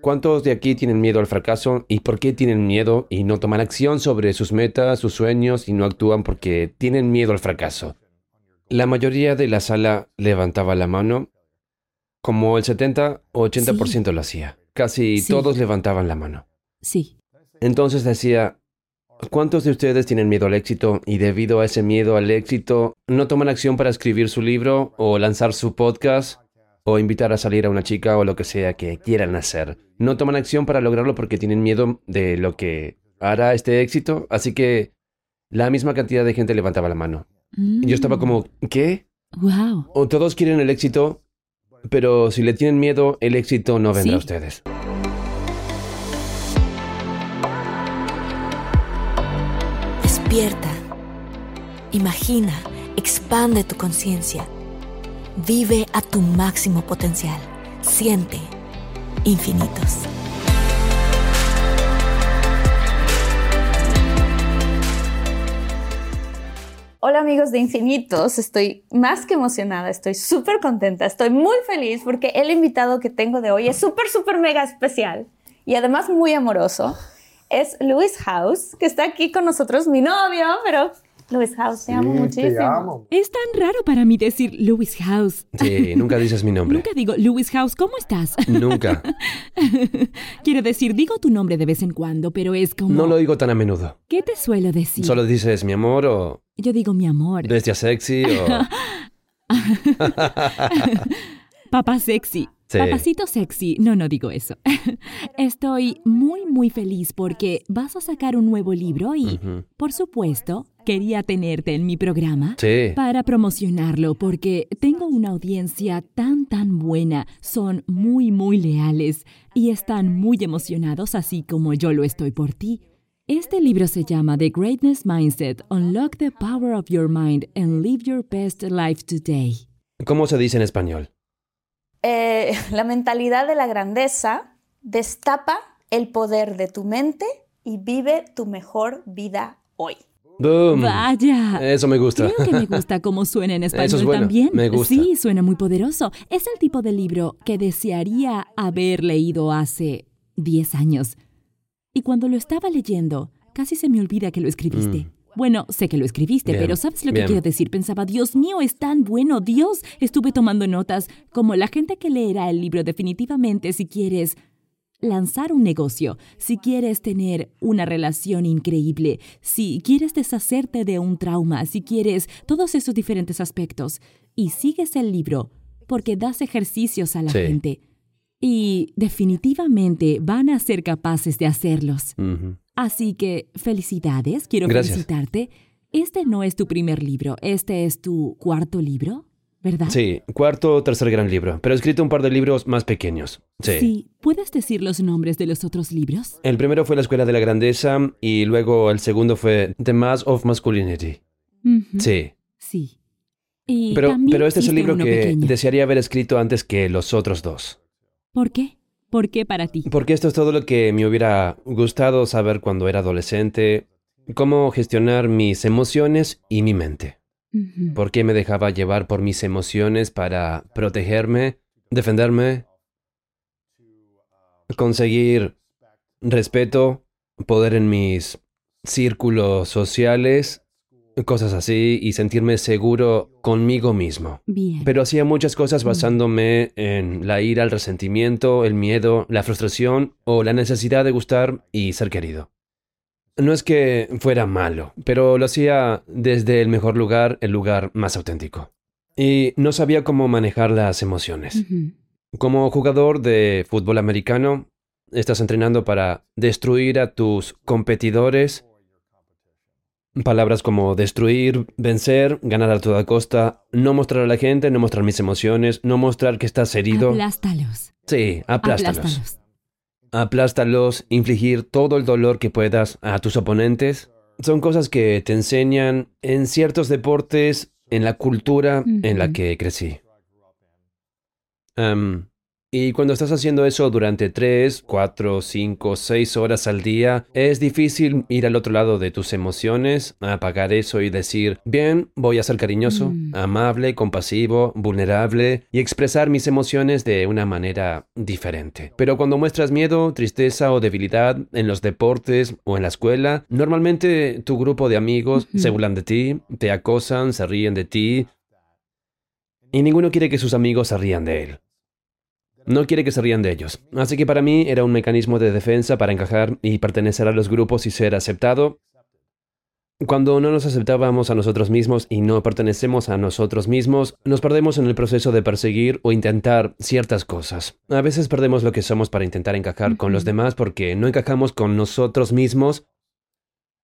¿Cuántos de aquí tienen miedo al fracaso? ¿Y por qué tienen miedo y no toman acción sobre sus metas, sus sueños y no actúan porque tienen miedo al fracaso? La mayoría de la sala levantaba la mano, como el 70 o 80% lo hacía. Casi Sí. todos levantaban la mano. Sí. Entonces decía, ¿cuántos de ustedes tienen miedo al éxito y debido a ese miedo al éxito no toman acción para escribir su libro o lanzar su podcast o invitar a salir a una chica o lo que sea que quieran hacer? No toman acción para lograrlo porque tienen miedo de lo que hará este éxito, así que la misma cantidad de gente levantaba la mano. Yo estaba como, ¿qué? Wow. O todos quieren el éxito, pero si le tienen miedo, el éxito no vendrá a ustedes. Despierta. Imagina, expande tu conciencia. Vive a tu máximo potencial. Siente infinitos. Hola amigos de Infinitos, estoy más que emocionada, estoy súper contenta, estoy muy feliz porque el invitado que tengo de hoy es súper, súper mega especial y además muy amoroso. Es Luis House, que está aquí con nosotros, mi novio, pero Luis House, te amo Sí, muchísimo. Te amo. Es tan raro para mí decir Lewis House. Sí, nunca dices mi nombre. Nunca digo Lewis House, ¿cómo estás? Nunca. Quiero decir, digo tu nombre de vez en cuando, pero es como... No lo digo tan a menudo. ¿Qué te suelo decir? Solo dices mi amor o Yo digo mi amor. bestia sexy o... Papá sexy. Sí. Papacito sexy. No, no digo eso. Estoy muy, muy feliz porque vas a sacar un nuevo libro y, por supuesto, quería tenerte en mi programa. Sí. Para promocionarlo, porque tengo una audiencia tan, tan buena, son muy, muy leales y están muy emocionados, así como yo lo estoy por ti. Este libro se llama The Greatness Mindset, Unlock the Power of Your Mind and Live Your Best Life Today. ¿Cómo se dice en español? Eh, la mentalidad de la grandeza destapa el poder de tu mente y vive tu mejor vida hoy. ¡Boom! Vaya. Eso me gusta. Creo que me gusta cómo suena en español Eso es bueno, también. me gusta. Sí, suena muy poderoso. Es el tipo de libro que desearía haber leído hace 10 años. Y cuando lo estaba leyendo, casi se me olvida que lo escribiste. Bueno, sé que lo escribiste, Bien, pero ¿sabes lo que quiero decir? Pensaba, Dios mío, es tan bueno, Dios. Estuve tomando notas, como la gente que leerá el libro definitivamente si quieres lanzar un negocio, si quieres tener una relación increíble, si quieres deshacerte de un trauma, si quieres todos esos diferentes aspectos, y sigues el libro porque das ejercicios a la Sí. gente. Y definitivamente van a ser capaces de hacerlos. Así que felicidades, quiero Gracias. felicitarte. Este no es tu primer libro, este es tu cuarto libro, ¿verdad? Sí, cuarto o tercer gran libro, pero he escrito un par de libros más pequeños. Sí. Sí, ¿puedes decir los nombres de los otros libros? El primero fue La Escuela de la Grandeza y luego el segundo fue The Mass of Masculinity. Sí. Sí. Y Pero, pero este es el libro que pequeño. desearía haber escrito antes que los otros dos. ¿Por qué? ¿Por qué para ti? Porque esto es todo lo que me hubiera gustado saber cuando era adolescente, cómo gestionar mis emociones y mi mente. ¿Por qué me dejaba llevar por mis emociones para protegerme, defenderme, conseguir respeto, poder en mis círculos sociales cosas así y sentirme seguro conmigo mismo. Bien. Pero hacía muchas cosas basándome en la ira, el resentimiento, el miedo, la frustración o la necesidad de gustar y ser querido. No es que fuera malo, pero lo hacía desde el mejor lugar, el lugar más auténtico. Y no sabía cómo manejar las emociones. Como jugador de fútbol americano, estás entrenando para destruir a tus competidores. Palabras como destruir, vencer, ganar a toda costa, no mostrar a la gente, no mostrar mis emociones, no mostrar que estás herido. Aplástalos. Sí, aplástalos. Aplástalos. Aplástalos, infligir todo el dolor que puedas a tus oponentes. Son cosas que te enseñan en ciertos deportes, en la cultura en la que crecí. Y cuando estás haciendo eso durante 3, 4, 5, 6 horas al día, es difícil ir al otro lado de tus emociones, apagar eso y decir, bien, voy a ser cariñoso, Mm. amable, compasivo, vulnerable y expresar mis emociones de una manera diferente. Pero cuando muestras miedo, tristeza o debilidad en los deportes o en la escuela, normalmente tu grupo de amigos se burlan de ti, te acosan, se ríen de ti y ninguno quiere que sus amigos se rían de él. No quiere que se rían de ellos. Así que para mí era un mecanismo de defensa para encajar y pertenecer a los grupos y ser aceptado. Cuando no nos aceptábamos a nosotros mismos y no pertenecemos a nosotros mismos, nos perdemos en el proceso de perseguir o intentar ciertas cosas. A veces perdemos lo que somos para intentar encajar con los demás porque no encajamos con nosotros mismos.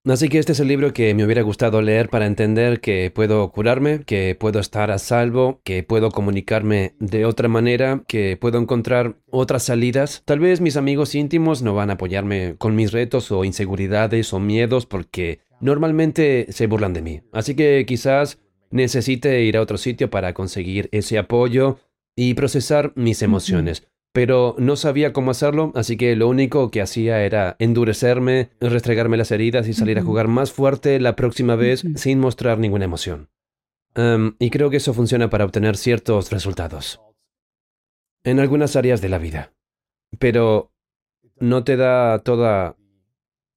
Así que este es el libro que me hubiera gustado leer para entender que puedo curarme, que puedo estar a salvo, que puedo comunicarme de otra manera, que puedo encontrar otras salidas. Tal vez mis amigos íntimos no van a apoyarme con mis retos o inseguridades o miedos porque normalmente se burlan de mí. Así que quizás necesite ir a otro sitio para conseguir ese apoyo y procesar mis emociones pero no sabía cómo hacerlo, así que lo único que hacía era endurecerme, restregarme las heridas y salir a jugar más fuerte la próxima vez sin mostrar ninguna emoción. Em, y creo que eso funciona para obtener ciertos resultados. En algunas áreas de la vida. Pero no te da toda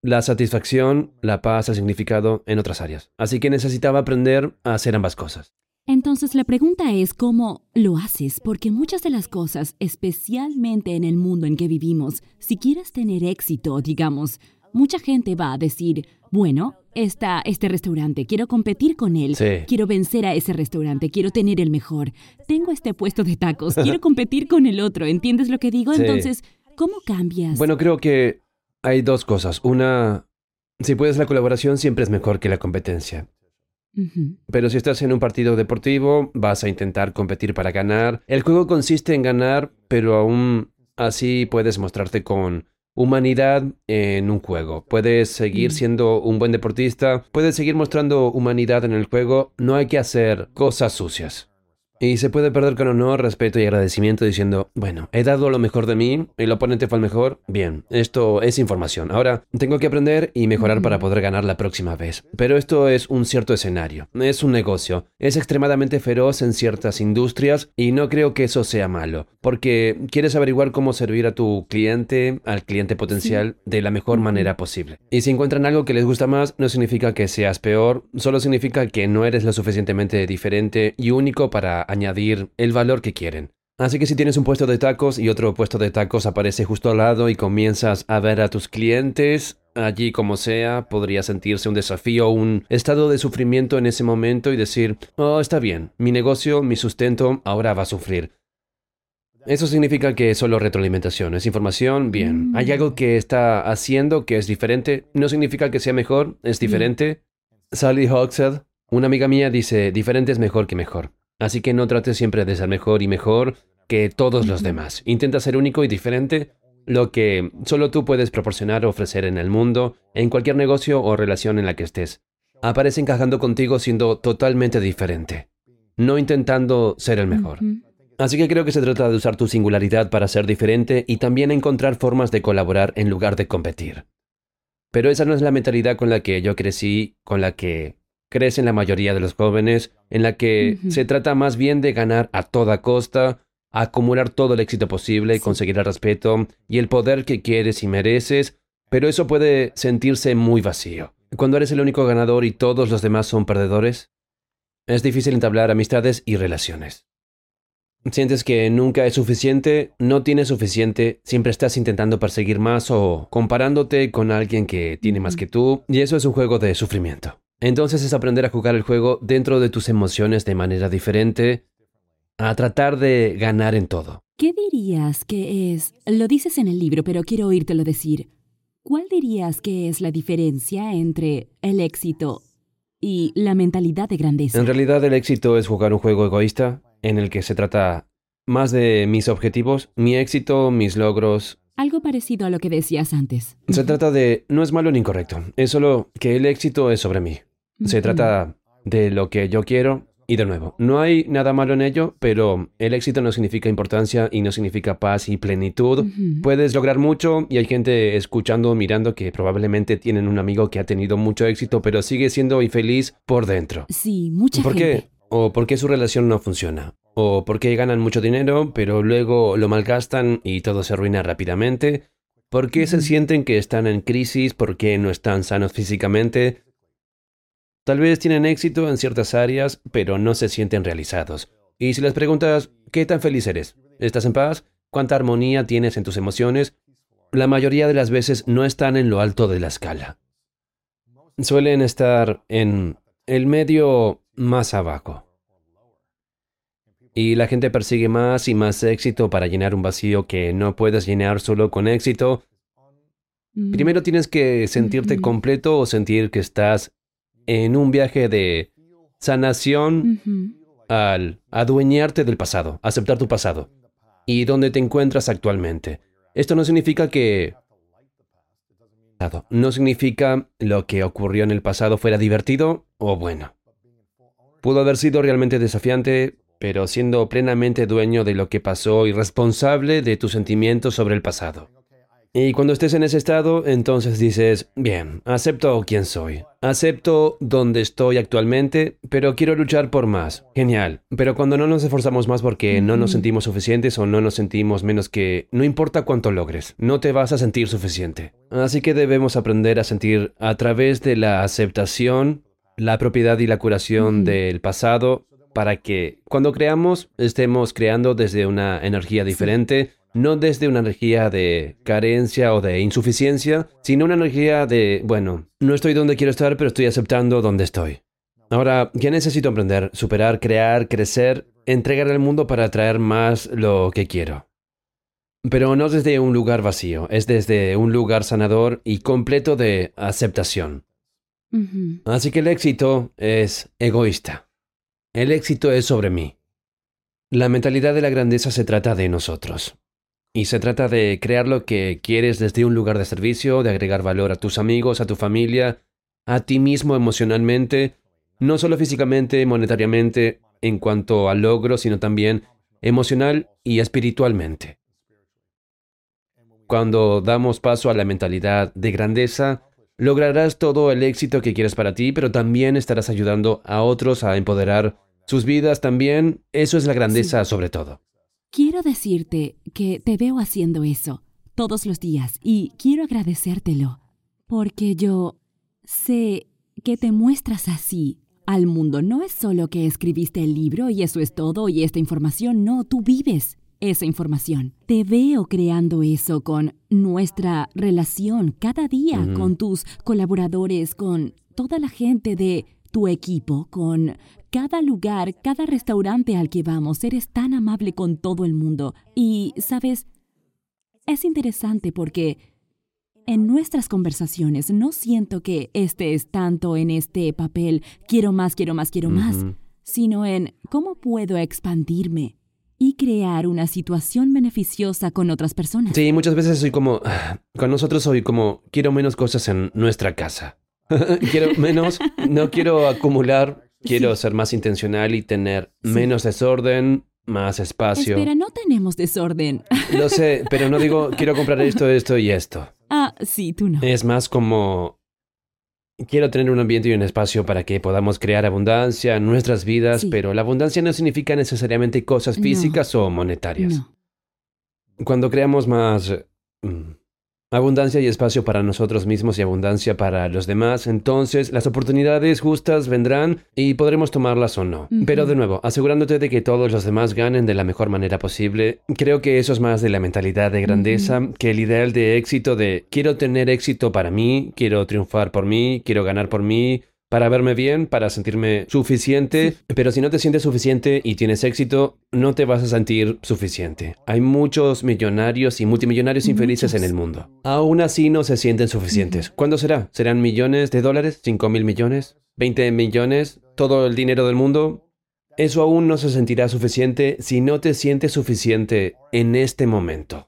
la satisfacción, la paz, el significado en otras áreas. Así que necesitaba aprender a hacer ambas cosas. Entonces la pregunta es cómo lo haces, porque muchas de las cosas, especialmente en el mundo en que vivimos, si quieres tener éxito, digamos, mucha gente va a decir, bueno, está este restaurante, quiero competir con él, Sí. quiero vencer a ese restaurante, quiero tener el mejor, tengo este puesto de tacos, quiero competir con el otro, ¿entiendes lo que digo? Sí. Entonces, ¿cómo cambias? Bueno, creo que hay dos cosas. Una, si puedes la colaboración siempre es mejor que la competencia. Pero si estás en un partido deportivo, vas a intentar competir para ganar. El juego consiste en ganar, pero aún así puedes mostrarte con humanidad en un juego. Puedes seguir Mm. siendo un buen deportista, puedes seguir mostrando humanidad en el juego. No hay que hacer cosas sucias. Y se puede perder con honor, respeto y agradecimiento diciendo, bueno, he dado lo mejor de mí, el oponente fue el mejor, bien, esto es información. Ahora, tengo que aprender y mejorar para poder ganar la próxima vez. Pero esto es un cierto escenario, es un negocio, es extremadamente feroz en ciertas industrias y no creo que eso sea malo, porque quieres averiguar cómo servir a tu cliente, al cliente potencial, de la mejor manera posible. Y si encuentran algo que les gusta más, no significa que seas peor, solo significa que no eres lo suficientemente diferente y único para añadir el valor que quieren. Así que si tienes un puesto de tacos y otro puesto de tacos aparece justo al lado y comienzas a ver a tus clientes, allí como sea, podría sentirse un desafío, un estado de sufrimiento en ese momento y decir, oh, está bien, mi negocio, mi sustento ahora va a sufrir. Eso significa que es solo retroalimentación, es información, bien. Mm. Hay algo que está haciendo que es diferente, no significa que sea mejor, es diferente. Sally Hogshead, una amiga mía, dice, diferente es mejor que mejor. Así que no trates siempre de ser mejor y mejor que todos los demás. Intenta ser único y diferente, lo que solo tú puedes proporcionar o ofrecer en el mundo, en cualquier negocio o relación en la que estés. Aparece encajando contigo siendo totalmente diferente, no intentando ser el mejor. Así que creo que se trata de usar tu singularidad para ser diferente y también encontrar formas de colaborar en lugar de competir. Pero esa no es la mentalidad con la que yo crecí, con la que crecen la mayoría de los jóvenes, en la que se trata más bien de ganar a toda costa, acumular todo el éxito posible, Sí. conseguir el respeto y el poder que quieres y mereces, pero eso puede sentirse muy vacío. Cuando eres el único ganador y todos los demás son perdedores, es difícil entablar amistades y relaciones. Sientes que nunca es suficiente, no tienes suficiente, siempre estás intentando perseguir más o comparándote con alguien que tiene más que tú, y eso es un juego de sufrimiento. Entonces es aprender a jugar el juego dentro de tus emociones de manera diferente, a tratar de ganar en todo. ¿Qué dirías que es? Lo dices en el libro, pero quiero oírtelo decir. ¿Cuál dirías que es la diferencia entre el éxito y la mentalidad de grandeza? En realidad el éxito es jugar un juego egoísta en el que se trata más de mis objetivos, mi éxito, mis logros. Algo parecido a lo que decías antes. Se trata de no es malo ni incorrecto, es solo que el éxito es sobre mí. Se trata de lo que yo quiero y de nuevo, no hay nada malo en ello, pero el éxito no significa importancia y no significa paz y plenitud. Puedes lograr mucho y hay gente escuchando, mirando que probablemente tienen un amigo que ha tenido mucho éxito, pero sigue siendo infeliz por dentro. Sí, mucha ¿Por gente. qué? O por qué su relación no funciona. O por qué ganan mucho dinero, pero luego lo malgastan y todo se arruina rápidamente. ¿Por qué se sienten que están en crisis? ¿Por qué no están sanos físicamente? Tal vez tienen éxito en ciertas áreas, pero no se sienten realizados. Y si les preguntas, ¿qué tan feliz eres? ¿Estás en paz? ¿Cuánta armonía tienes en tus emociones? La mayoría de las veces no están en lo alto de la escala. Suelen estar en el medio más abajo. Y la gente persigue más y más éxito para llenar un vacío que no puedes llenar solo con éxito. Mm, Primero tienes que sentirte Ujú. completo o sentir que estás en un viaje de sanación al adueñarte del pasado, aceptar tu pasado y dónde te encuentras actualmente. Esto no significa que... No significa lo que ocurrió en el pasado fuera divertido o bueno. Pudo haber sido realmente desafiante, pero siendo plenamente dueño de lo que pasó y responsable de tus sentimientos sobre el pasado. Y cuando estés en ese estado, entonces dices, bien, acepto quién soy, acepto dónde estoy actualmente, pero quiero luchar por más. Genial. Pero cuando no nos esforzamos más porque no nos sentimos suficientes o no nos sentimos menos que, no importa cuánto logres, no te vas a sentir suficiente. Así que debemos aprender a sentir a través de la aceptación, la propiedad y la curación del pasado para que cuando creamos estemos creando desde una energía diferente, no desde una energía de carencia o de insuficiencia, sino una energía de, bueno, no estoy donde quiero estar, pero estoy aceptando donde estoy. Ahora, ¿qué necesito aprender? Superar, crear, crecer, entregar al mundo para atraer más lo que quiero. Pero no desde un lugar vacío, es desde un lugar sanador y completo de aceptación. Así que el éxito es egoísta. El éxito es sobre mí. La mentalidad de la grandeza se trata de nosotros. Y se trata de crear lo que quieres desde un lugar de servicio, de agregar valor a tus amigos, a tu familia, a ti mismo emocionalmente, no solo físicamente, monetariamente, en cuanto al logro, sino también emocional y espiritualmente. Cuando damos paso a la mentalidad de grandeza, lograrás todo el éxito que quieres para ti, pero también estarás ayudando a otros a empoderar sus vidas también. Eso es la grandeza sobre todo. Quiero decirte que te veo haciendo eso todos los días y quiero agradecértelo, porque yo sé que te muestras así al mundo. No es solo que escribiste el libro y eso es todo y esta información, no, tú vives esa información. Te veo creando eso con nuestra relación cada día, con tus colaboradores, con toda la gente de tu equipo, con cada lugar, cada restaurante al que vamos. Eres tan amable con todo el mundo. Y, sabes, es interesante porque en nuestras conversaciones no siento que estés tanto en este papel, quiero más, quiero más, quiero más, sino en cómo puedo expandirme y crear una situación beneficiosa con otras personas. Sí, muchas veces soy como, con nosotros soy como, quiero menos cosas en nuestra casa. quiero menos, no quiero acumular, quiero ser más intencional y tener Sí. menos desorden, más espacio. Espera, no tenemos desorden. Lo sé, pero no digo, quiero comprar esto, esto y esto. ah, sí, tú no. Es más como, quiero tener un ambiente y un espacio para que podamos crear abundancia en nuestras vidas, Sí. pero la abundancia no significa necesariamente cosas No. físicas o monetarias. No. Cuando creamos más... mm, abundancia y espacio para nosotros mismos y abundancia para los demás, entonces las oportunidades justas vendrán y podremos tomarlas o no. Pero de nuevo, asegurándote de que todos los demás ganen de la mejor manera posible, creo que eso es más de la mentalidad de grandeza que el ideal de éxito de quiero tener éxito para mí, quiero triunfar por mí, quiero ganar por mí. Para verme bien, para sentirme suficiente, pero si no te sientes suficiente y tienes éxito, no te vas a sentir suficiente. Hay muchos millonarios y multimillonarios infelices Muchos. en el mundo. Aún así no se sienten suficientes. ¿Cuándo será? ¿Serán millones de dólares? ¿Cinco mil millones? ¿20 millones? ¿Todo el dinero del mundo? Eso aún no se sentirá suficiente si no te sientes suficiente en este momento.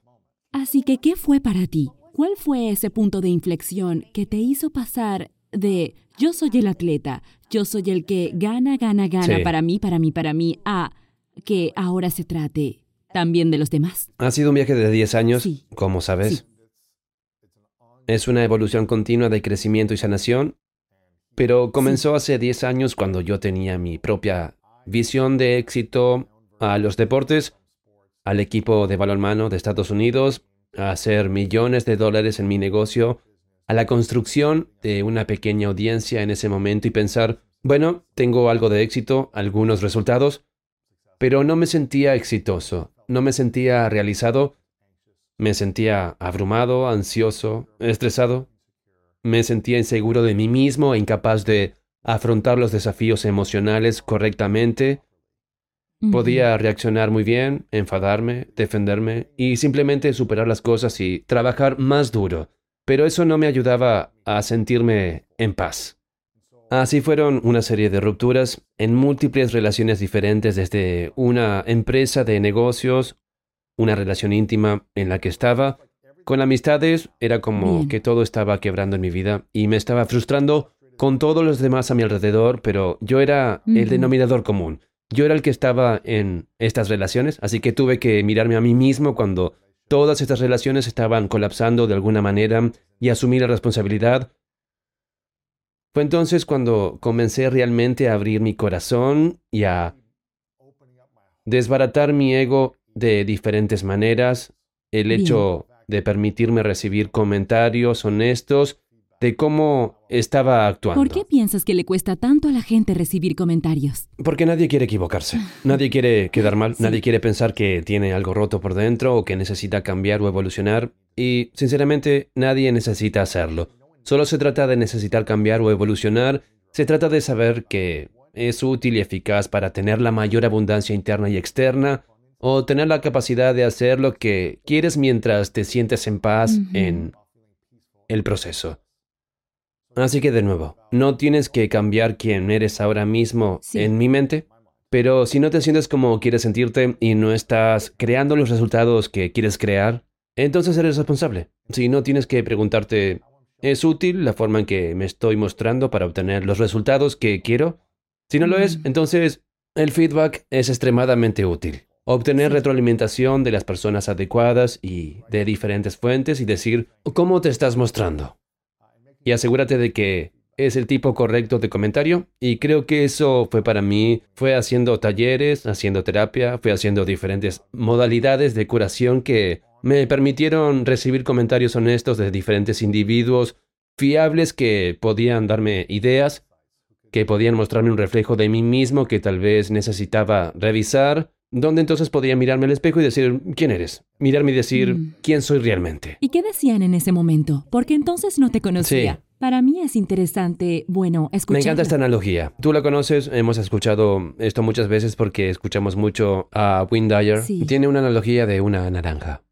Así que, ¿qué fue para ti? ¿Cuál fue ese punto de inflexión que te hizo pasar de yo soy el atleta, yo soy el que gana, gana, gana Sí. para mí, para mí, para mí, a que ahora se trate también de los demás? Ha sido un viaje de 10 años, Sí. como sabes. Sí. Es una evolución continua de crecimiento y sanación, pero comenzó hace 10 años cuando yo tenía mi propia visión de éxito a los deportes, al equipo de balonmano de Estados Unidos, a hacer millones de dólares en mi negocio, a la construcción de una pequeña audiencia en ese momento y pensar, bueno, tengo algo de éxito, algunos resultados, pero no me sentía exitoso, no me sentía realizado, me sentía abrumado, ansioso, estresado, me sentía inseguro de mí mismo e incapaz de afrontar los desafíos emocionales correctamente. Podía reaccionar muy bien, enfadarme, defenderme y simplemente superar las cosas y trabajar más duro. Pero eso no me ayudaba a sentirme en paz. Así fueron una serie de rupturas en múltiples relaciones diferentes desde una empresa de negocios, una relación íntima en la que estaba, con amistades era como Bien. que todo estaba quebrando en mi vida y me estaba frustrando con todos los demás a mi alrededor, pero yo era el denominador común. Yo era el que estaba en estas relaciones, así que tuve que mirarme a mí mismo cuando todas estas relaciones estaban colapsando de alguna manera y asumir la responsabilidad. Fue entonces cuando comencé realmente a abrir mi corazón y a desbaratar mi ego de diferentes maneras, el Bien. hecho de permitirme recibir comentarios honestos de cómo estaba actuando. ¿Por qué piensas que le cuesta tanto a la gente recibir comentarios? Porque nadie quiere equivocarse. Nadie quiere quedar mal. Sí. Nadie quiere pensar que tiene algo roto por dentro o que necesita cambiar o evolucionar. Y, sinceramente, nadie necesita hacerlo. Solo se trata de necesitar cambiar o evolucionar. Se trata de saber que es útil y eficaz para tener la mayor abundancia interna y externa o tener la capacidad de hacer lo que quieres mientras te sientes en paz en el proceso. Así que de nuevo, no tienes que cambiar quién eres ahora mismo Sí. en mi mente, pero si no te sientes como quieres sentirte y no estás creando los resultados que quieres crear, entonces eres responsable. Si no tienes que preguntarte, ¿es útil la forma en que me estoy mostrando para obtener los resultados que quiero? Si no lo es, Mm. entonces el feedback es extremadamente útil. Obtener retroalimentación de las personas adecuadas y de diferentes fuentes y decir, ¿cómo te estás mostrando? Y asegúrate de que es el tipo correcto de comentario. Y creo que eso fue para mí, fue haciendo talleres, haciendo terapia, fue haciendo diferentes modalidades de curación que me permitieron recibir comentarios honestos de diferentes individuos fiables que podían darme ideas, que podían mostrarme un reflejo de mí mismo que tal vez necesitaba revisar, donde entonces podía mirarme al espejo y decir, ¿quién eres? Mirarme y decir, Mm. ¿quién soy realmente? ¿Y qué decían en ese momento? Porque entonces no te conocía. Sí. Para mí es interesante, bueno, escuchar. Me encanta esta analogía. Tú la conoces, hemos escuchado esto muchas veces porque escuchamos mucho a Wayne Dyer. Sí. Tiene una analogía de una naranja.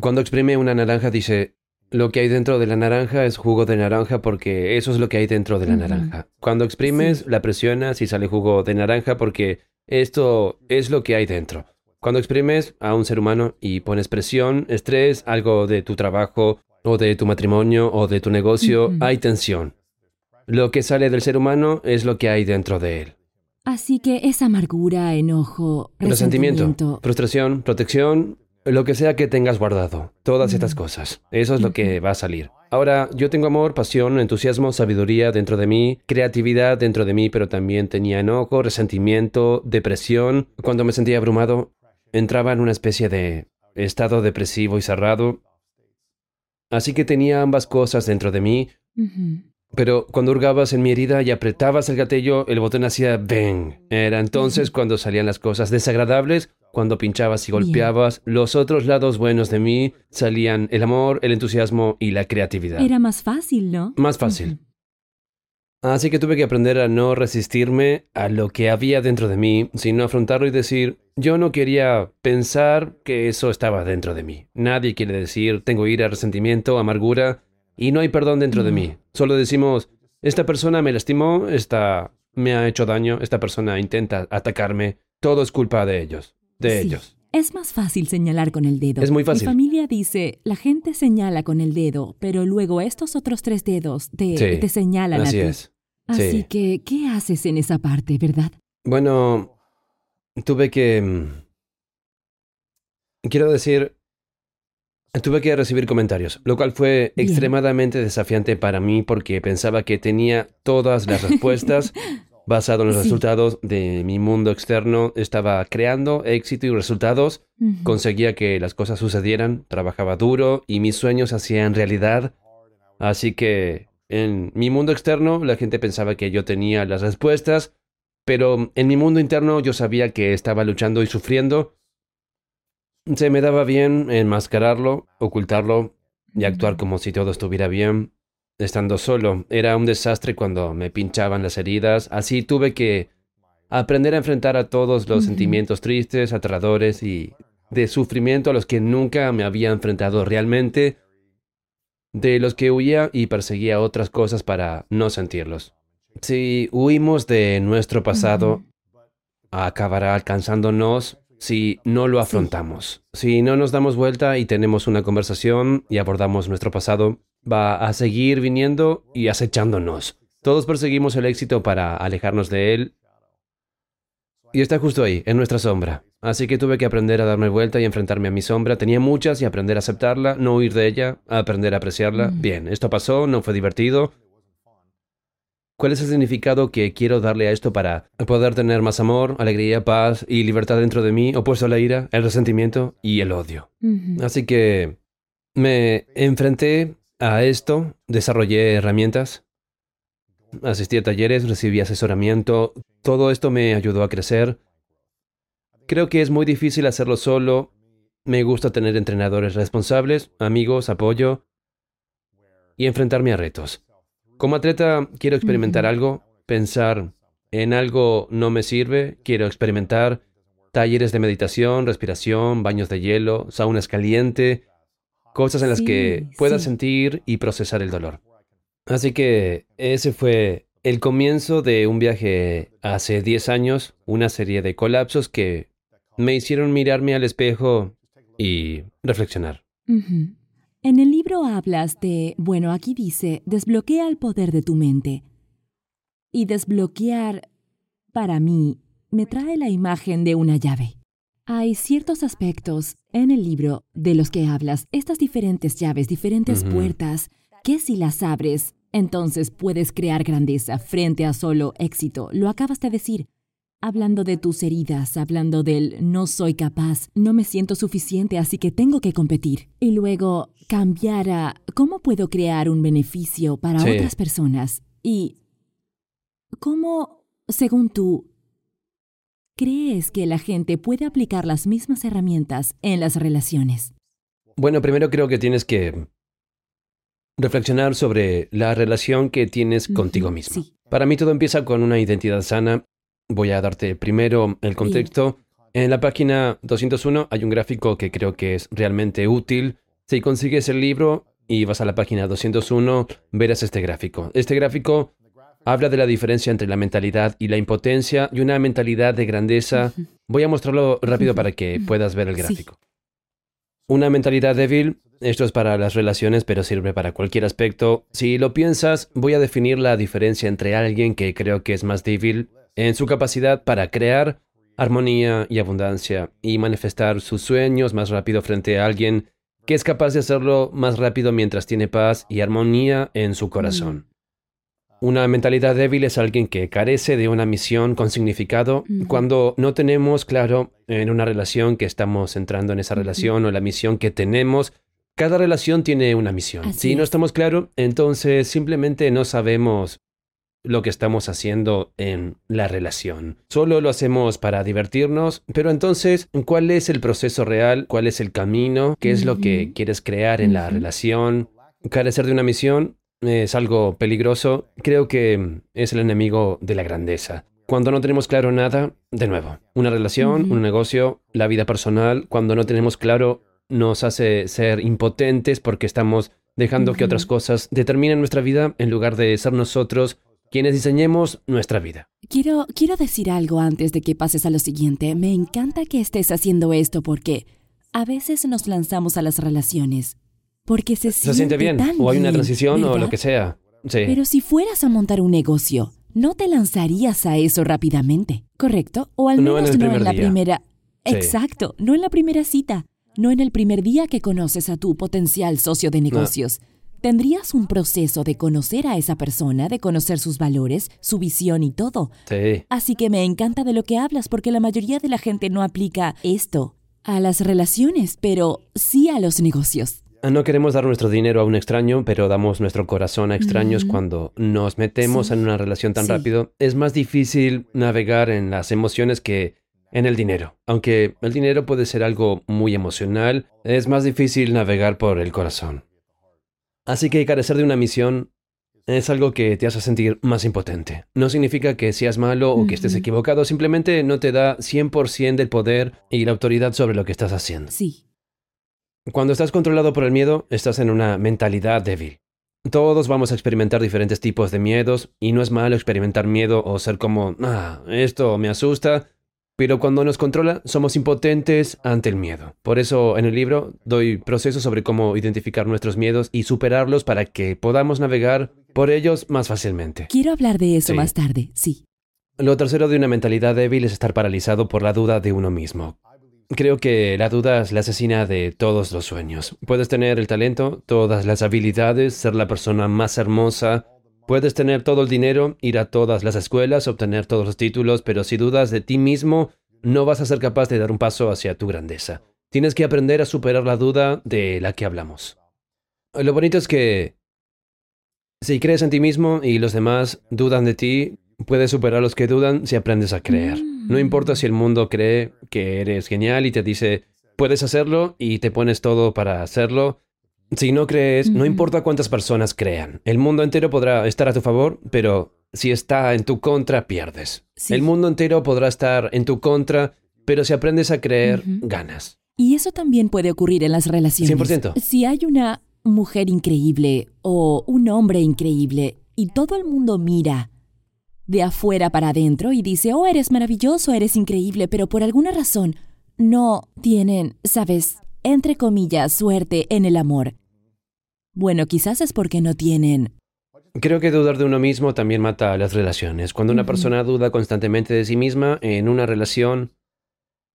Cuando exprime una naranja dice, lo que hay dentro de la naranja es jugo de naranja porque eso es lo que hay dentro de la naranja. Cuando exprimes, Sí. la presionas y sale jugo de naranja porque esto es lo que hay dentro. Cuando exprimes a un ser humano y pones presión, estrés, algo de tu trabajo o de tu matrimonio o de tu negocio, hay tensión. Lo que sale del ser humano es lo que hay dentro de él. Así que es amargura, enojo, Resentimiento, resentimiento. frustración, protección, lo que sea que tengas guardado. Todas estas cosas. Eso es lo que va a salir. Ahora, yo tengo amor, pasión, entusiasmo, sabiduría dentro de mí, creatividad dentro de mí, pero también tenía enojo, resentimiento, depresión. Cuando me sentía abrumado, entraba en una especie de estado depresivo y cerrado. Así que tenía ambas cosas dentro de mí, pero cuando hurgabas en mi herida y apretabas el gatillo, el botón hacía bang. Era entonces cuando salían las cosas desagradables, cuando pinchabas y Bien. golpeabas, los otros lados buenos de mí salían el amor, el entusiasmo y la creatividad. Era más fácil, ¿no? Más fácil. Así que tuve que aprender a no resistirme a lo que había dentro de mí, sino afrontarlo y decir, yo no quería pensar que eso estaba dentro de mí. Nadie quiere decir, tengo ira, resentimiento, amargura, y no hay perdón dentro de mí. Solo decimos, esta persona me lastimó, esta me ha hecho daño, esta persona intenta atacarme, todo es culpa de ellos, de Sí. ellos. Es más fácil señalar con el dedo. Es muy fácil. Mi familia dice, la gente señala con el dedo, pero luego estos otros tres dedos te, Sí, te señalan Así a ti. es. Así sí. que, ¿qué haces en esa parte, verdad? Bueno, tuve que... mm, Quiero decir, tuve que recibir comentarios, lo cual fue Bien. extremadamente desafiante para mí porque pensaba que tenía todas las respuestas basado en los Sí. resultados de mi mundo externo. Estaba creando éxito y resultados, conseguía que las cosas sucedieran, trabajaba duro y mis sueños se hacían realidad. Así que en mi mundo externo la gente pensaba que yo tenía las respuestas, pero en mi mundo interno yo sabía que estaba luchando y sufriendo. Se me daba bien enmascararlo, ocultarlo y actuar como si todo estuviera bien. Estando solo, era un desastre cuando me pinchaban las heridas, así tuve que aprender a enfrentar a todos los sentimientos tristes, aterradores y de sufrimiento a los que nunca me había enfrentado realmente, de los que huía y perseguía otras cosas para no sentirlos. Si huimos de nuestro pasado, acabará alcanzándonos si no lo Sí. afrontamos. Si no nos damos vuelta y tenemos una conversación y abordamos nuestro pasado, va a seguir viniendo y acechándonos. Todos perseguimos el éxito para alejarnos de él y está justo ahí, en nuestra sombra. Así que tuve que aprender a darme vuelta y enfrentarme a mi sombra. Tenía muchas y aprender a aceptarla, no huir de ella, aprender a apreciarla. Mm. Bien, esto pasó, no fue divertido. ¿Cuál es el significado que quiero darle a esto para poder tener más amor, alegría, paz y libertad dentro de mí, opuesto a la ira, el resentimiento y el odio? Así que me enfrenté a esto, desarrollé herramientas, asistí a talleres, recibí asesoramiento, todo esto me ayudó a crecer. Creo que es muy difícil hacerlo solo. Me gusta tener entrenadores responsables, amigos, apoyo y enfrentarme a retos. Como atleta quiero experimentar algo, pensar en algo no me sirve, quiero experimentar talleres de meditación, respiración, baños de hielo, saunas caliente, cosas en las Sí, que pueda sí. sentir y procesar el dolor. Así que ese fue el comienzo de un viaje hace 10 años, una serie de colapsos que me hicieron mirarme al espejo y reflexionar. En el libro hablas de, bueno, aquí dice, desbloquea el poder de tu mente. Y desbloquear, para mí, me trae la imagen de una llave. Hay ciertos aspectos en el libro de los que hablas, estas diferentes llaves, diferentes puertas, que si las abres, entonces puedes crear grandeza frente a solo éxito. Lo acabas de decir. Hablando de tus heridas, hablando del no soy capaz, no me siento suficiente, así que tengo que competir. Y luego cambiar a cómo puedo crear un beneficio para Sí. otras personas. Y cómo, según tú, crees que la gente puede aplicar las mismas herramientas en las relaciones. Bueno, primero creo que tienes que reflexionar sobre la relación que tienes contigo mismo. sí. Para mí todo empieza con una identidad sana. Voy a darte primero el contexto. En la página 201 hay un gráfico que creo que es realmente útil. Si consigues el libro y vas a la página 201, verás este gráfico. Este gráfico habla de la diferencia entre la mentalidad y la impotencia y una mentalidad de grandeza. Voy a mostrarlo rápido para que puedas ver el gráfico. Una mentalidad débil, esto es para las relaciones, pero sirve para cualquier aspecto. Si lo piensas, voy a definir la diferencia entre alguien que creo que es más débil en su capacidad para crear armonía y abundancia y manifestar sus sueños más rápido frente a alguien que es capaz de hacerlo más rápido mientras tiene paz y armonía en su corazón. Una mentalidad débil es alguien que carece de una misión con significado cuando no tenemos claro en una relación que estamos entrando en esa relación o la misión que tenemos, Cada relación tiene una misión. Así si no es. estamos claros, entonces simplemente no sabemos lo que estamos haciendo en la relación. Solo lo hacemos para divertirnos, pero entonces, ¿cuál es el proceso real? ¿Cuál es el camino? ¿Qué es lo que quieres crear en la relación? Carecer de una misión es algo peligroso. Creo que es el enemigo de la grandeza. Cuando no tenemos claro nada, de nuevo, una relación, un negocio, la vida personal, cuando no tenemos claro, nos hace ser impotentes porque estamos dejando que otras cosas determinen nuestra vida en lugar de ser nosotros quienes diseñemos nuestra vida. Quiero, quiero decir algo antes de que pases a lo siguiente. Me encanta que estés haciendo esto porque a veces nos lanzamos a las relaciones. Porque se, Se siente bien, tan o hay una bien, transición o lo que sea. Sí. Pero si fueras a montar un negocio, no te lanzarías a eso rápidamente, ¿correcto? O al No en menos no en la día. primera. Sí. Exacto, no en la primera cita, no en el primer día que conoces a tu potencial socio de negocios. Tendrías un proceso de conocer a esa persona, de conocer sus valores, su visión y todo. Sí. Así que me encanta de lo que hablas porque la mayoría de la gente no aplica esto a las relaciones, pero sí a los negocios. No queremos dar nuestro dinero a un extraño, pero damos nuestro corazón a extraños cuando nos metemos Sí. en una relación tan Sí. rápido. Es más difícil navegar en las emociones que en el dinero. Aunque el dinero puede ser algo muy emocional, es más difícil navegar por el corazón. Así que carecer de una misión es algo que te hace sentir más impotente. No significa que seas malo o que estés equivocado, simplemente no te da 100% del poder y la autoridad sobre lo que estás haciendo. Sí. Cuando estás controlado por el miedo, estás en una mentalidad débil. Todos vamos a experimentar diferentes tipos de miedos y no es malo experimentar miedo o ser como, ah, esto me asusta, pero cuando nos controla somos impotentes ante el miedo. Por eso en el libro doy procesos sobre cómo identificar nuestros miedos y superarlos para que podamos navegar por ellos más fácilmente. Quiero hablar de eso Sí. más tarde, sí. Lo tercero de una mentalidad débil es estar paralizado por la duda de uno mismo. Creo que la duda es la asesina de todos los sueños. Puedes tener el talento, todas las habilidades, ser la persona más hermosa, puedes tener todo el dinero, ir a todas las escuelas, obtener todos los títulos, pero si dudas de ti mismo, no vas a ser capaz de dar un paso hacia tu grandeza. Tienes que aprender a superar la duda de la que hablamos. Lo bonito es que si crees en ti mismo y los demás dudan de ti, puedes superar a los que dudan si aprendes a creer. No Mm. importa si el mundo cree que eres genial y te dice, puedes hacerlo y te pones todo para hacerlo. Si no crees, no importa cuántas personas crean. El mundo entero podrá estar a tu favor, pero si está en tu contra, pierdes. Sí. El mundo entero podrá estar en tu contra, pero si aprendes a creer, ganas. Y eso también puede ocurrir en las relaciones. 100%. Si hay una mujer increíble o un hombre increíble y todo el mundo mira de afuera para adentro y dice, oh, eres maravilloso, eres increíble, pero por alguna razón no tienen, sabes, entre comillas, suerte en el amor. Bueno, quizás es porque no tienen. Creo que dudar de uno mismo también mata a las relaciones. Cuando una persona duda constantemente de sí misma en una relación,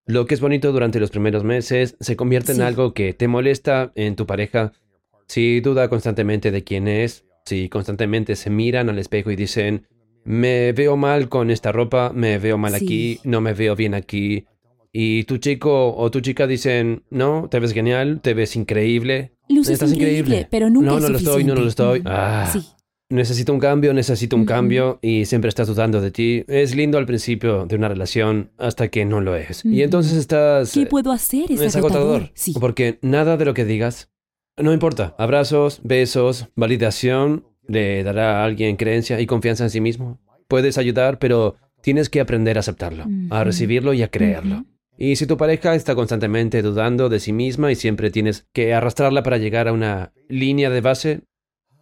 lo que es bonito durante los primeros meses se convierte en algo que te molesta en tu pareja. Si duda constantemente de quién es, si constantemente se miran al espejo y dicen, me veo mal con esta ropa, me veo mal Sí. aquí, no me veo bien aquí. Y tu chico o tu chica dicen, no, te ves genial, te ves increíble. Luces Estás increíble. pero nunca No, es no lo estoy, no, no lo estoy. Ah. Sí. Necesito un cambio, necesito un cambio y siempre estás dudando de ti. Es lindo al principio de una relación hasta que no lo es. Y entonces estás... ¿Qué eh, puedo hacer? Es, es agotador. agotador. Sí. Porque nada de lo que digas, no importa. Abrazos, besos, validación, le dará a alguien creencia y confianza en sí mismo. Puedes ayudar, pero tienes que aprender a aceptarlo, a recibirlo y a creerlo. Y si tu pareja está constantemente dudando de sí misma y siempre tienes que arrastrarla para llegar a una línea de base,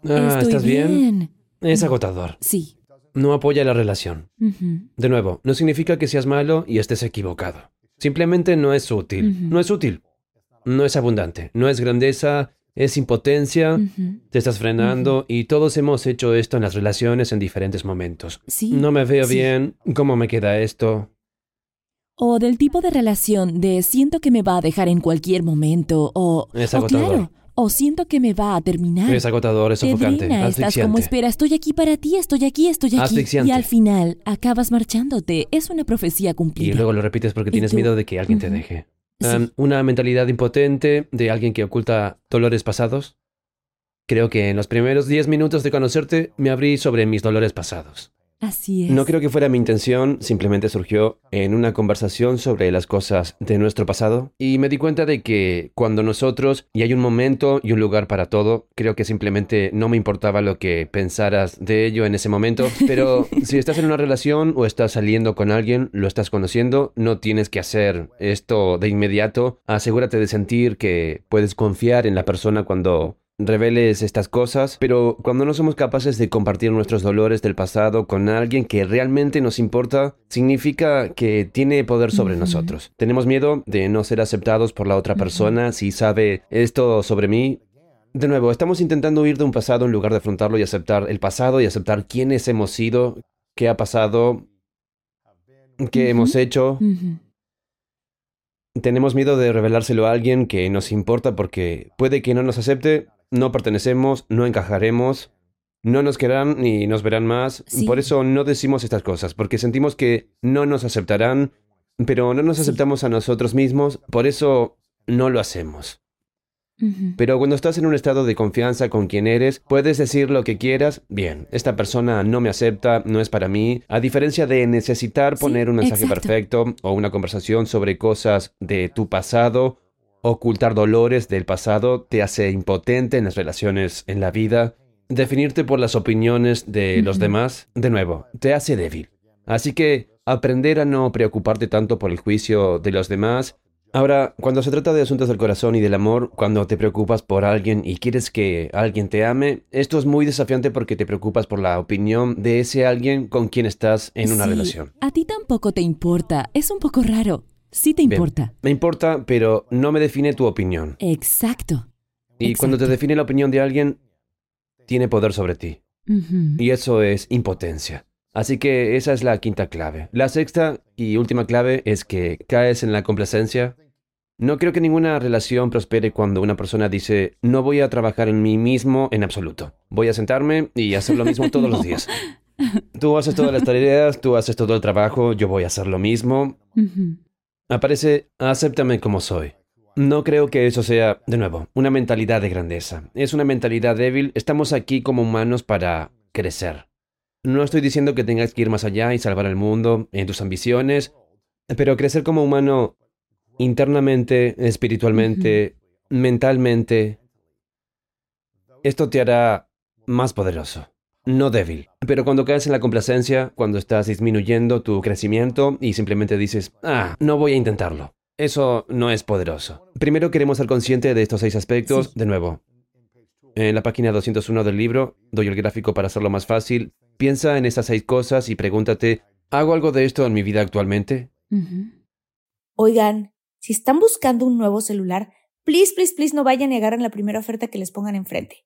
ah, ¿estás bien? bien. Es agotador. Sí. No apoya la relación. De nuevo, no significa que seas malo y estés equivocado. Simplemente no es útil. No es útil. No es abundante. No es grandeza. Es impotencia. Te estás frenando y todos hemos hecho esto en las relaciones en diferentes momentos. Sí. No me veo sí. bien. ¿Cómo me queda esto? O del tipo de relación de siento que me va a dejar en cualquier momento o... Es o agotador. claro, o siento que me va a terminar. Es agotador, es Te sofocante, drena, estás como espera, estoy aquí para ti, estoy aquí, estoy aquí. Y al final acabas marchándote. Es una profecía Y cumplida. luego lo repites porque ¿Y tienes tú? miedo de que alguien te deje. Um, ¿Una mentalidad impotente de alguien que oculta dolores pasados? Creo que en los primeros 10 minutos de conocerte me abrí sobre mis dolores pasados. Así es. No creo que fuera mi intención, simplemente surgió en una conversación sobre las cosas de nuestro pasado y me di cuenta de que cuando nosotros, y hay un momento y un lugar para todo, creo que simplemente no me importaba lo que pensaras de ello en ese momento, pero si estás en una relación o estás saliendo con alguien, lo estás conociendo, no tienes que hacer esto de inmediato, asegúrate de sentir que puedes confiar en la persona cuando reveles estas cosas, pero cuando no somos capaces de compartir nuestros dolores del pasado con alguien que realmente nos importa, significa que tiene poder sobre nosotros. Tenemos miedo de no ser aceptados por la otra persona si sabe esto sobre mí. De nuevo, estamos intentando huir de un pasado en lugar de afrontarlo y aceptar el pasado y aceptar quiénes hemos sido, qué ha pasado, qué hemos hecho. Tenemos miedo de revelárselo a alguien que nos importa porque puede que no nos acepte, no pertenecemos, no encajaremos, no nos querrán ni nos verán más. Sí. Por eso no decimos estas cosas, porque sentimos que no nos aceptarán, pero no nos aceptamos a nosotros mismos, por eso no lo hacemos. Pero cuando estás en un estado de confianza con quien eres, puedes decir lo que quieras. Bien, esta persona no me acepta, no es para mí. A diferencia de necesitar Sí, poner un mensaje exacto. perfecto o una conversación sobre cosas de tu pasado, ocultar dolores del pasado te hace impotente en las relaciones en la vida. Definirte por las opiniones de los demás, de nuevo, te hace débil. Así que aprender a no preocuparte tanto por el juicio de los demás Ahora, cuando se trata de asuntos del corazón y del amor, cuando te preocupas por alguien y quieres que alguien te ame, esto es muy desafiante porque te preocupas por la opinión de ese alguien con quien estás en una Sí, relación. A ti tampoco te importa. Es un poco raro. Sí te Bien, importa. Me importa, pero no me define tu opinión. Exacto. Y cuando te exacto. define la opinión de alguien, tiene poder sobre ti. Ujú. Y eso es impotencia. Así que esa es la quinta clave. La sexta y última clave es que caes en la complacencia. No creo que ninguna relación prospere cuando una persona dice, no voy a trabajar en mí mismo en absoluto. Voy a sentarme y hacer lo mismo todos los No. días. Tú haces todas las tareas, tú haces todo el trabajo, yo voy a hacer lo mismo. Ujú. Aparece, acéptame como soy. No creo que eso sea, de nuevo, una mentalidad de grandeza. Es una mentalidad débil. Estamos aquí como humanos para crecer. No estoy diciendo que tengas que ir más allá y salvar al mundo en tus ambiciones, pero crecer como humano internamente, espiritualmente, mentalmente, esto te hará más poderoso, no débil. Pero cuando caes en la complacencia, cuando estás disminuyendo tu crecimiento y simplemente dices, ah, no voy a intentarlo. Eso no es poderoso. Primero queremos ser conscientes de estos seis aspectos. Sí. De nuevo, en la página 201 del libro, doy el gráfico para hacerlo más fácil. Piensa en estas seis cosas y pregúntate, ¿hago algo de esto en mi vida actualmente? Oigan, si están buscando un nuevo celular, please, please, please no vayan y agarren la primera oferta que les pongan enfrente.